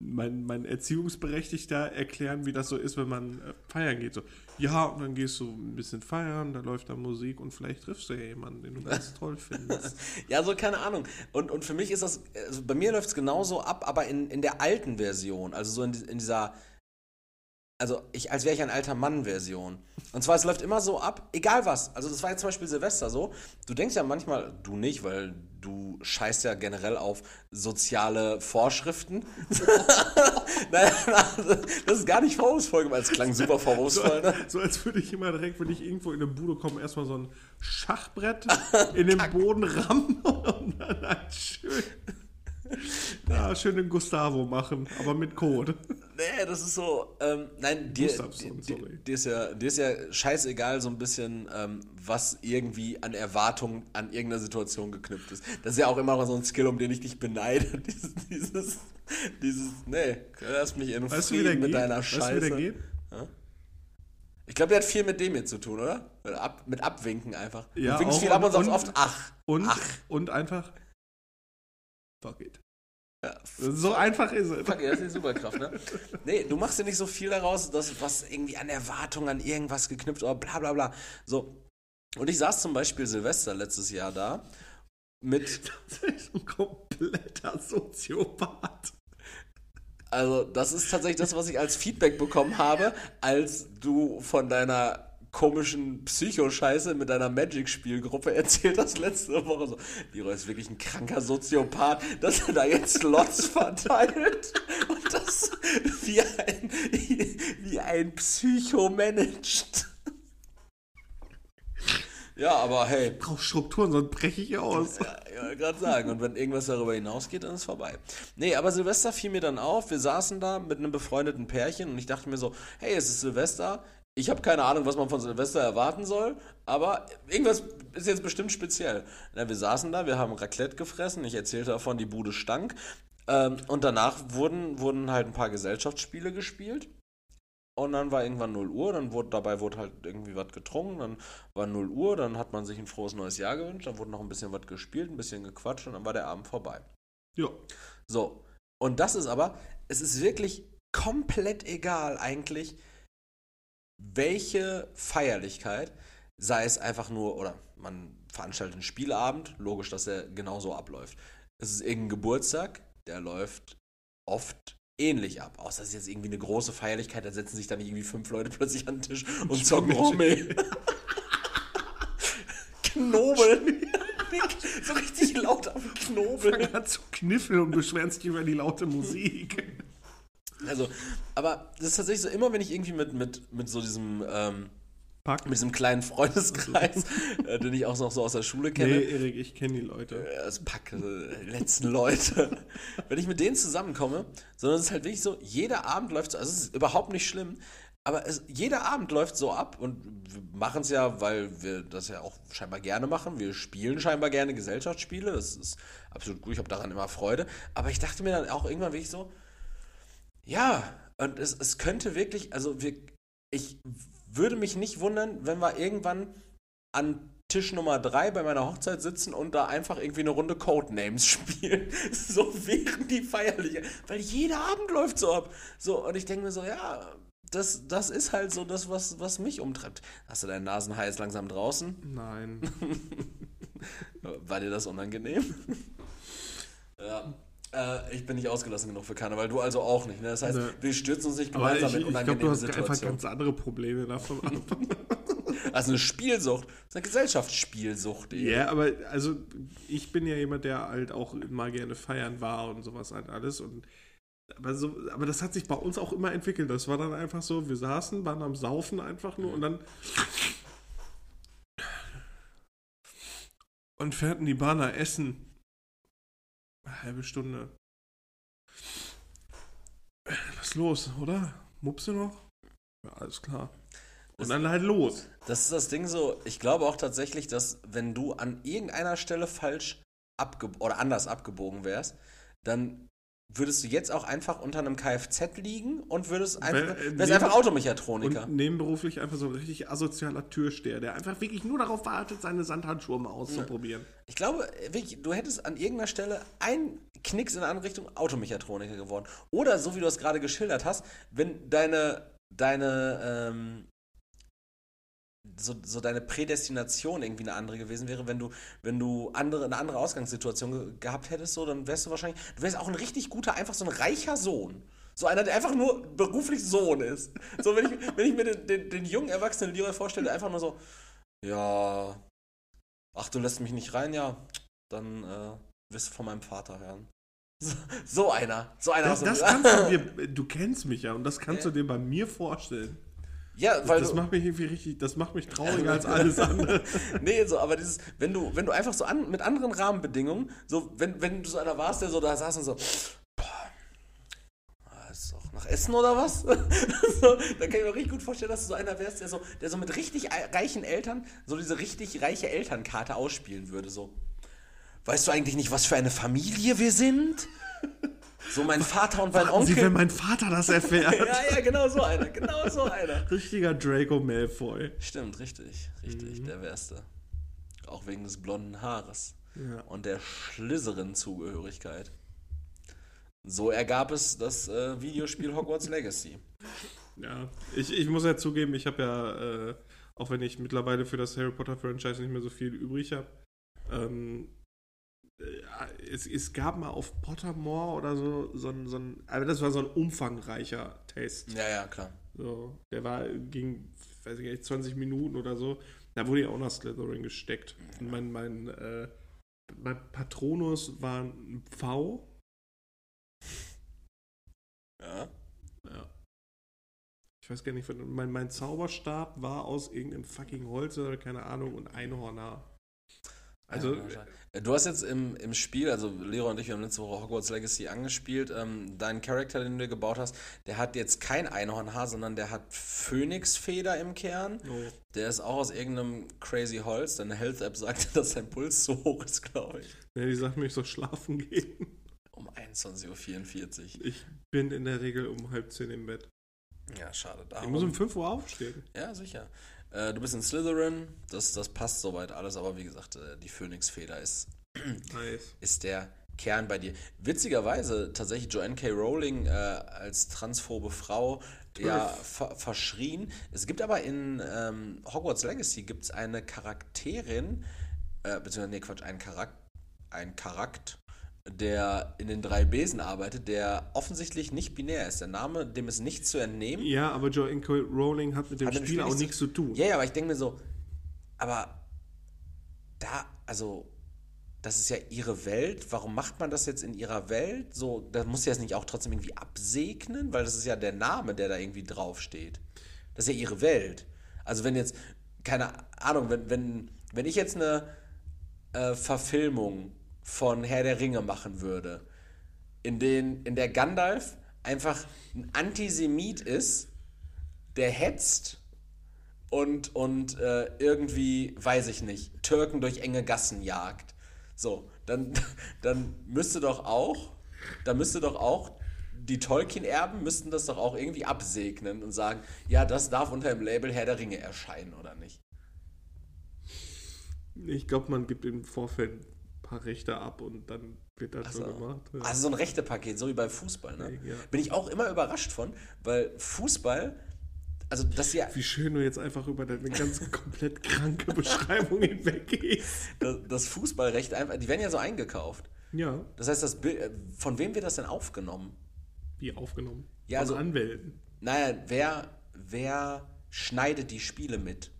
mein, mein Erziehungsberechtigter erklären, wie das so ist, wenn man äh, feiern geht. So, ja, und dann gehst du ein bisschen feiern, da läuft da Musik und vielleicht triffst du ja jemanden, den du ganz [laughs] toll findest.
Ja, so keine Ahnung. Und, und für mich ist das, also bei mir läuft es genauso ab, aber in, in der alten Version, also so in, in dieser, also ich, als wäre ich ein alter Mann-Version. Und zwar, es läuft immer so ab, egal was. Also das war jetzt zum Beispiel Silvester so. Du denkst ja manchmal, du nicht, weil du scheißt ja generell auf soziale Vorschriften. [laughs] Nein, also, das ist gar nicht vorwurfsvoll, weil es klang super vorwurfsvoll. Ne?
So als würde ich immer direkt, wenn ich irgendwo in eine Bude komme, erstmal so ein Schachbrett [laughs] in den Boden rammen und dann halt schön, [laughs] ja, schön den Gustavo machen, aber mit Code.
Nee, das ist so, ähm, nein, dir, dir,
sorry.
dir, ist ja, dir ist ja scheißegal so ein bisschen, ähm, was irgendwie an Erwartungen an irgendeiner Situation geknüpft ist. Das ist ja auch immer noch so ein Skill, um den ich dich beneide. [laughs] Dieses, dieses, dieses nee, lass mich in
Weißt
Frieden mit
geht?
deiner
Weißt du,
Scheiße.
wie der geht?
Ich glaube, der hat viel mit dem hier zu tun, oder? Mit, ab, mit Abwinken einfach.
Ja,
du winkst
auch
viel ab und
und-
sagst oft ach.
Und,
Ach.
und einfach, fuck it.
Ja,
So einfach ist es.
Fuck, das ist die Superkraft, ne? Nee, du machst ja nicht so viel daraus, dass was irgendwie an Erwartungen an irgendwas geknüpft oder bla bla bla. So. Und ich saß zum Beispiel Silvester letztes Jahr da mit, [laughs]
Das ist ein kompletter Soziopath.
also das ist tatsächlich das, was ich als Feedback bekommen habe, als du von deiner komischen Psychoscheiße mit deiner Magic-Spielgruppe [laughs] erzählt hast letzte Woche so, Leroy ist wirklich ein kranker Soziopath, dass er da jetzt Slots [laughs] verteilt und das wie ein, wie ein Psycho managt. Ja, aber hey,
Ich brauche Strukturen, sonst breche ich aus.
ja, ich wollte gerade sagen. Und wenn irgendwas darüber hinausgeht, dann ist vorbei. Nee, aber Silvester fiel mir dann auf. Wir saßen da mit einem befreundeten Pärchen und ich dachte mir so, hey, es ist Silvester. Ich habe keine Ahnung, was man von Silvester erwarten soll, aber irgendwas ist jetzt bestimmt speziell. Na, wir saßen da, wir haben Raclette gefressen. Ich erzählte davon, die Bude stank. Ähm, und danach wurden, wurden halt ein paar Gesellschaftsspiele gespielt. Und dann war irgendwann 0 Uhr, dann wurde dabei wurde halt irgendwie was getrunken, dann war 0 Uhr, dann hat man sich ein frohes neues Jahr gewünscht, dann wurde noch ein bisschen was gespielt, ein bisschen gequatscht und dann war der Abend vorbei.
Ja.
So, und das ist aber, es ist wirklich komplett egal eigentlich, welche Feierlichkeit, sei es einfach nur, oder man veranstaltet einen Spieleabend, logisch, dass er genauso abläuft. Es ist irgendein Geburtstag, der läuft oft ähnlich ab. Außer es ist jetzt irgendwie eine große Feierlichkeit, da setzen sich dann irgendwie fünf Leute [laughs] plötzlich an den Tisch und zocken Rommel. [laughs] Knobeln. [laughs] so richtig laut am Knobeln.
Fang an zu kniffeln und beschweren sich über die laute Musik.
Also, aber das ist tatsächlich so, immer wenn ich irgendwie mit, mit, mit so diesem, ähm,
Pack.
mit diesem kleinen Freundeskreis, [laughs] äh, den ich auch noch so aus der Schule kenne,
Nee, Erik, ich kenne die Leute.
das Pack, äh, letzten Leute, [laughs] wenn ich mit denen zusammenkomme, sondern es ist halt wirklich so, jeder Abend läuft so, also es ist überhaupt nicht schlimm, aber es, jeder Abend läuft so ab und wir machen es ja, weil wir das ja auch scheinbar gerne machen. Wir spielen scheinbar gerne Gesellschaftsspiele, das ist absolut gut, ich habe daran immer Freude. Aber ich dachte mir dann auch irgendwann wirklich so, ja, und es, es könnte wirklich, also wir, ich würde mich nicht wundern, wenn wir irgendwann an Tisch Nummer 3 bei meiner Hochzeit sitzen und da einfach irgendwie eine Runde Codenames [laughs] spielen. So während die feierliche. Weil jeder Abend läuft so ab. So, und ich denke mir so, ja, das, das ist halt so das, was, was mich umtreibt. Hast du deinen Nasenhaar jetzt langsam draußen?
Nein. [laughs]
War dir das unangenehm? [laughs] ja. Äh, ich bin nicht ausgelassen genug für Karneval, du also auch nicht. Ne? Das heißt,
Nee.
wir stürzen uns nicht
ich,
gemeinsam
ich
in
glaube, du
unangenehme
hast einfach ganz andere Probleme davon ab. [laughs]
Also eine Spielsucht. Das ist eine Gesellschaftsspielsucht. eben.
Ja, aber also ich bin ja jemand, der halt auch mal gerne feiern war und sowas halt alles. Und aber, so, aber das hat sich bei uns auch immer entwickelt. Das war dann einfach so, wir saßen, waren am Saufen einfach nur und dann und fährten die Bahner essen. Eine halbe Stunde. Was ist los, oder? Mupse noch? Ja, alles klar. Und dann halt los.
Das ist das Ding so, ich glaube auch tatsächlich, dass wenn du an irgendeiner Stelle falsch abge oder anders abgebogen wärst, dann würdest du jetzt auch einfach unter einem Kfz liegen und würdest einfach,
äh,
wärst einfach Automechatroniker.
Und nebenberuflich einfach so ein richtig asozialer Türsteher, der einfach wirklich nur darauf wartet, seine Sandhandschuhe mal auszuprobieren.
Ich glaube, wirklich, du hättest an irgendeiner Stelle einen Knicks in eine andere Richtung Automechatroniker geworden. Oder, so wie du es gerade geschildert hast, wenn deine, deine, ähm, so, so deine Prädestination irgendwie eine andere gewesen wäre, wenn du, wenn du andere, eine andere Ausgangssituation ge gehabt hättest, so, dann wärst du wahrscheinlich, du wärst auch ein richtig guter, einfach so ein reicher Sohn. So einer, der einfach nur beruflich Sohn ist. So, wenn ich, wenn ich mir den, den, den jungen, erwachsenen Leroy vorstelle, einfach nur so, ja, ach, du lässt mich nicht rein, ja, dann äh, wirst du von meinem Vater hören. So, so einer, so einer.
Das, das
du-
kannst du dir, [laughs] du kennst mich ja und das kannst
Ja.
du dir bei mir vorstellen.
Ja, weil
das
du,
macht mich irgendwie richtig, das macht mich trauriger als alles andere. [laughs]
nee, so, aber dieses, wenn du, wenn du einfach so an, mit anderen Rahmenbedingungen, so, wenn, wenn du so einer warst, der so da saß und so, boah, ah, ist doch nach Essen oder was? [laughs] so, dann kann ich mir richtig gut vorstellen, dass du so einer wärst, der so, der so mit richtig ei- reichen Eltern so diese richtig reiche Elternkarte ausspielen würde, so. Weißt du eigentlich nicht, was für eine Familie wir sind? [laughs] So mein Vater und mein
Warten Sie,
Onkel.
wenn mein Vater das erfährt. [laughs]
ja, ja, genau so einer, genau so einer.
Richtiger Draco Malfoy.
Stimmt, richtig, richtig, der wärste. Auch wegen des blonden Haares
Ja.
und der Slytherin-Zugehörigkeit. So ergab es das äh, Videospiel [laughs] Hogwarts Legacy.
Ja, ich, ich muss ja zugeben, ich habe ja, äh, auch wenn ich mittlerweile für das Harry Potter Franchise nicht mehr so viel übrig habe, ähm, äh, es, es gab mal auf Pottermore oder so, so ein, so ein, aber das war so ein umfangreicher Test.
Ja, ja, klar.
So, der war, ging, weiß ich nicht, 20 Minuten oder so. Da wurde ja auch nach Slytherin gesteckt. Und mein, mein, äh, mein Patronus war ein V.
Ja.
Ja. Ich weiß gar nicht, mein, mein Zauberstab war aus irgendeinem fucking Holz oder keine Ahnung und Einhorner. Also,
Ja, du hast jetzt im, im Spiel, also Lehrer und ich, wir haben letzte Woche Hogwarts Legacy angespielt, ähm, deinen Charakter, den du gebaut hast, der hat jetzt kein Einhornhaar, sondern der hat Phönixfeder im Kern.
oh,
Der ist auch aus irgendeinem crazy Holz. Deine Health-App sagt, dass sein Puls zu hoch ist, glaube ich.
ja, die sagt mir, ich soll schlafen gehen.
Um 21.44 Uhr.
Ich bin in der Regel um halb zehn im Bett.
Ja, schade.
Ich
Darum.
muss um 5 Uhr aufstehen.
ja, sicher. Äh, du bist in Slytherin, das, das passt soweit alles, aber wie gesagt, äh, die Phönixfeder ist,
Nice.
ist der Kern bei dir. Witzigerweise tatsächlich Joanne K. Rowling äh, als transphobe Frau ja ver verschrien. Es gibt aber in ähm, Hogwarts Legacy gibt's eine Charakterin, äh, beziehungsweise, nee, Quatsch, einen Charakter, ein Charakter, der in den drei Besen arbeitet, der offensichtlich nicht binär ist. Der Name, dem ist nichts zu entnehmen.
Ja, aber Joanne K. Rowling hat mit dem
Hat
Spiel
Spiel
auch
nichts
nichts zu tun.
Ja, ja, aber ich denke mir so, aber da, also, das ist ja ihre Welt. Warum macht man das jetzt in ihrer Welt? So, da muss sie das nicht auch trotzdem irgendwie absegnen, weil das ist ja der Name, der da irgendwie draufsteht. Das ist ja ihre Welt. Also wenn jetzt, keine Ahnung, wenn, wenn, wenn ich jetzt eine äh, Verfilmung von Herr der Ringe machen würde, in, den, in der Gandalf einfach ein Antisemit ist, der hetzt und, und äh, irgendwie, weiß ich nicht, Türken durch enge Gassen jagt. So, dann, [laughs] dann müsste doch auch, da müsste doch auch die Tolkien-Erben müssten das doch auch irgendwie absegnen und sagen, ja, das darf unter dem Label Herr der Ringe erscheinen, oder nicht?
Ich glaube, man gibt im Vorfeld paar Rechte ab und dann wird das so
So.
gemacht. Ja.
Also so ein Rechtepaket, so wie bei Fußball, ne?
Ja.
Bin ich auch immer überrascht von, weil Fußball, also das ja,
Wie schön du jetzt einfach über deine ganz [laughs] komplett kranke Beschreibung hinweggehst.
das, das Fußballrecht einfach, die werden ja so eingekauft.
Ja,
Das heißt, das äh, von wem wird das denn aufgenommen?
wie aufgenommen.
Ja,
Von
also-
Anwälten.
Naja, wer, wer schneidet die Spiele mit?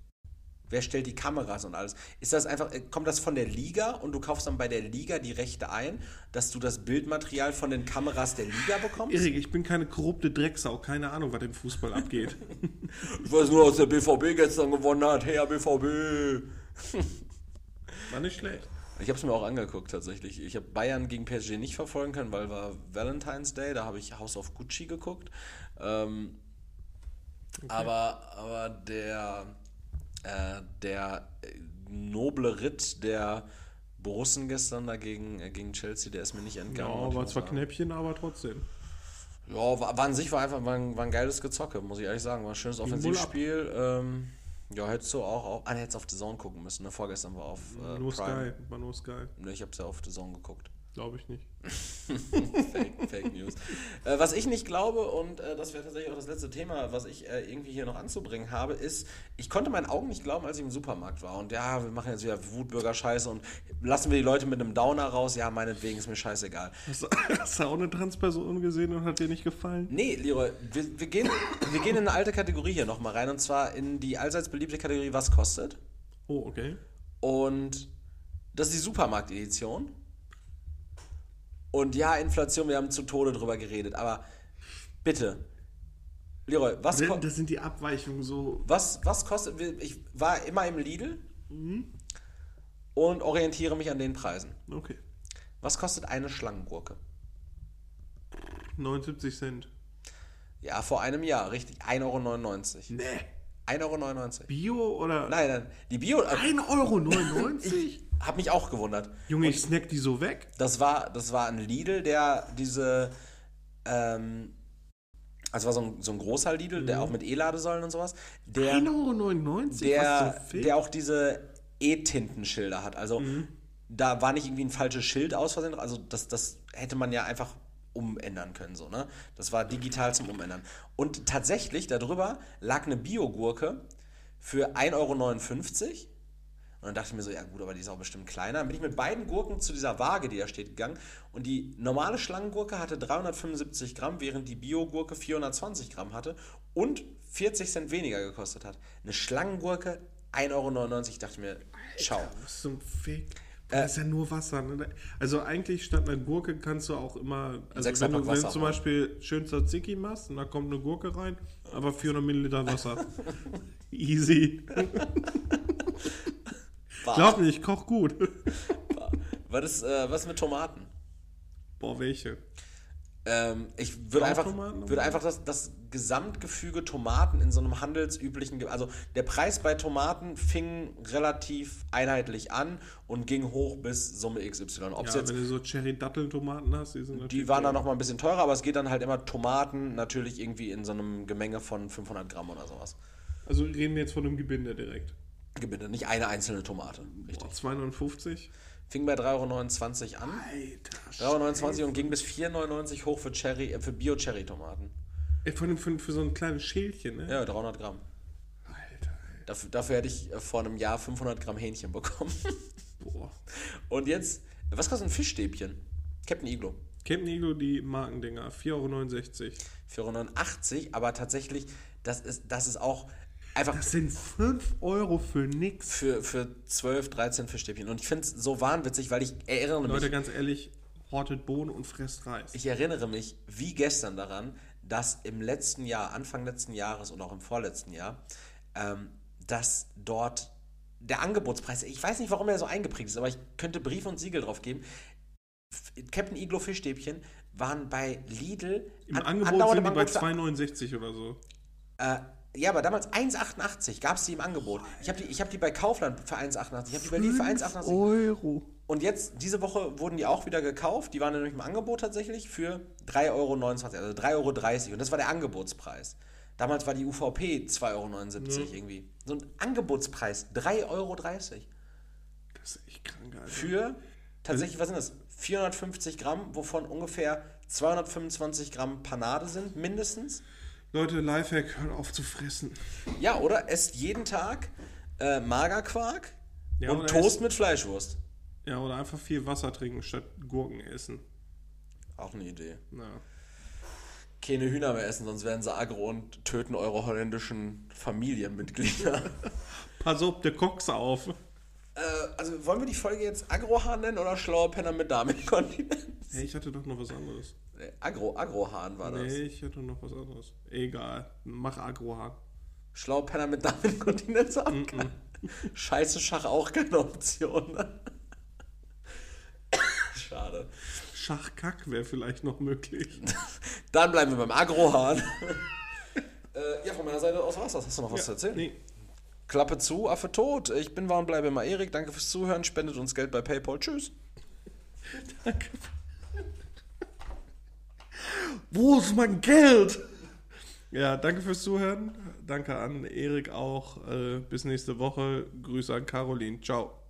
Wer stellt die Kameras und alles? Ist das einfach, äh, kommt das von der Liga und du kaufst dann bei der Liga die Rechte ein, dass du das Bildmaterial von den Kameras der Liga bekommst?
Erik, ich bin keine korrupte Drecksau. Keine Ahnung, was im Fußball abgeht. [laughs]
Ich weiß nur, dass der BVB gestern gewonnen hat. Hey, BVB! [laughs]
War nicht schlecht.
Ich habe es mir auch angeguckt tatsächlich. Ich habe Bayern gegen PSG nicht verfolgen können, weil war Valentine's Day. Da habe ich House of Gucci geguckt. Ähm, aber, aber der, äh, der äh, noble Ritt der Borussen gestern dagegen äh, gegen Chelsea, der ist mir nicht
Ja,
entgangen. ich
war zwar
sagen-
Knäppchen, aber trotzdem.
Ja, war, war an sich war einfach war ein, war ein geiles Gezocke, muss ich ehrlich sagen. War ein schönes Offensivspiel. Ähm, ja, hättest du auch, auch ah, hättest auf The Zone gucken müssen. Ne? Vorgestern war auf äh,
nur
Prime.
Sky, war nur Sky.
Ne, ich hab's ja auf The Zone geguckt.
Glaube ich nicht. [laughs]
Fake, Fake News. Äh, was ich nicht glaube, und äh, das wäre tatsächlich auch das letzte Thema, was ich äh, irgendwie hier noch anzubringen habe, ist, ich konnte meinen Augen nicht glauben, als ich im Supermarkt war. Und ja, wir machen jetzt wieder Wutbürger-Scheiße und lassen wir die Leute mit einem Downer raus. Ja, meinetwegen ist mir scheißegal.
Hast, du- hast du auch eine Transperson gesehen und hat dir nicht gefallen?
Nee, Leroy, wir, wir, gehen, wir gehen in eine alte Kategorie hier nochmal rein. Und zwar in die allseits beliebte Kategorie, was kostet.
Oh, okay.
Und das ist die Supermarkt-Edition. Und ja, Inflation, wir haben zu Tode drüber geredet. Aber bitte, Leroy, was, ko
Das sind die Abweichungen so.
was, was kostet. Ich war immer im Lidl und orientiere mich an den Preisen.
Okay.
Was kostet eine Schlangengurke?
79 Cent.
Ja, vor einem Jahr, richtig. 1,99 Euro.
Nee.
1,99 Euro.
Bio oder.
Nein, nein. Die Bio. Äh,
1,99 Euro? [laughs]
hab mich auch gewundert.
Junge, ich snack die so weg.
Das war, das war ein Lidl, der diese. Ähm, also war so ein, so ein großer Lidl, der auch mit E-Ladesäulen und sowas. Der,
1,99 Euro?
der,
zum
der auch diese E-Tintenschilder hat. Also
Mhm.
da war nicht irgendwie ein falsches Schild aus Versehen. Also das, das hätte man ja einfach umändern können. So, ne? Das war digital zum Umändern. Und tatsächlich, darüber lag eine Biogurke für 1,59 Euro. Und dann dachte ich mir so, ja gut, aber die ist auch bestimmt kleiner. Dann bin ich mit beiden Gurken zu dieser Waage, die da steht, gegangen. Und die normale Schlangengurke hatte 375 Gramm, während die Biogurke 420 Gramm hatte und 40 Cent weniger gekostet hat. Eine Schlangengurke 1,99 Euro. Ich dachte mir, ciao.
Was zum Fick?
Äh,
Das ist ja nur Wasser. Ne? Also eigentlich statt einer Gurke kannst du auch immer, also wenn du, wenn du zum. Beispiel schön Tzatziki machst und da kommt eine Gurke rein, aber 400 Milliliter Wasser. [laughs] Easy. [laughs] Glaub mir, ich koch gut. [laughs]
Was ist, äh, was mit Tomaten?
Boah, welche?
Ähm, ich würde einfach, würde einfach das, das Gesamtgefüge Tomaten in so einem handelsüblichen, Ge- also der Preis bei Tomaten fing relativ einheitlich an und ging hoch bis Summe XY. Ob's
Ja,
jetzt,
wenn du so Cherry-Datteln-Tomaten hast, die sind natürlich.
die waren dann
teuer.
noch mal ein bisschen teurer, aber es geht dann halt immer Tomaten natürlich irgendwie in so einem Gemenge von 500 Gramm oder sowas.
Also reden wir jetzt von einem Gebinde direkt.
Gebinde, nicht eine einzelne Tomate. Richtig.
Boah, 250.
Fing bei 3,29 Euro an.
Alter.
3,29 Euro und ging bis 4,99 hoch für Cherry, äh, für Bio-Cherry-Tomaten.
Allem für, für so ein kleines Schälchen, ne?
Ja, 300 Gramm.
Alter, ey.
Dafür, dafür hätte ich äh, vor einem Jahr 500 Gramm Hähnchen bekommen. [laughs]
Boah.
Und jetzt, was kostet ein Fischstäbchen? Captain Iglo.
Captain Iglo, die Markendinger, 4,69 Euro.
4,89 Euro, aber tatsächlich, das ist, das ist auch einfach
Das sind 5 Euro für nix.
für, für 12, 13 Fischstäbchen. Und ich finde es so wahnwitzig, weil ich erinnere mich,
Leute, ganz ehrlich, hortet Bohnen und fresst Reis.
ich erinnere mich wie gestern daran, dass im letzten Jahr, Anfang letzten Jahres und auch im vorletzten Jahr, ähm, dass dort der Angebotspreis, ich weiß nicht, warum er so eingeprägt ist, aber ich könnte Brief und Siegel drauf geben. Captain Iglo Fischstäbchen waren bei Lidl
Im
an-
Angebot sind die bei
Angebot für-
2,69 oder so.
Äh, ja, aber damals 1,88 gab es die im Angebot. Ich habe die, ich hab die bei Kaufland für 1,88. Ich habe die bei Lidl für 1,88.
Euro.
Und jetzt, diese Woche wurden die auch wieder gekauft. Die waren nämlich im Angebot tatsächlich für 3,29 Euro, also 3,30 Euro. Und das war der Angebotspreis. Damals war die UVP 2,79 Euro irgendwie. So ein Angebotspreis, 3,30 Euro.
Das ist echt krank, Alter.
Für tatsächlich, was sind das? 450 Gramm, wovon ungefähr 225 Gramm Panade sind, mindestens.
Leute, Lifehack, hört auf zu fressen.
Ja, oder? Esst jeden Tag äh, Magerquark
Ja,
und Toast mit Fleischwurst.
Ja, oder einfach viel Wasser trinken statt Gurken essen.
Auch eine Idee.
Na.
Keine Hühner mehr essen, sonst werden sie aggro und töten eure holländischen Familienmitglieder. [laughs]
Pass auf, der Cox auf.
äh, also wollen wir die Folge jetzt Agrohahn nennen oder schlauer Penner mit Damenkontinenz?
Hey, ich hatte doch noch was anderes.
Nee, Agro, Agrohahn war das.
Nee, ich hatte noch was anderes. Egal. Mach Agrohahn.
Schlauer Penner mit Damenkontinenz haben kann. Scheiße Schach auch keine Option. [laughs] Schade.
Schachkack wäre vielleicht noch möglich. [laughs]
Dann bleiben wir beim Agrohahn. [laughs] äh, ja, von meiner Seite aus war's das. Hast du noch was zu erzählen?
Nee.
Klappe zu, Affe tot. Ich bin war und bleibe immer Erik. Danke fürs Zuhören. Spendet uns Geld bei PayPal. Tschüss.
Danke. Wo ist mein Geld? Ja, danke fürs Zuhören. Danke an Erik auch. Äh, bis nächste Woche. Grüße an Caroline. Ciao.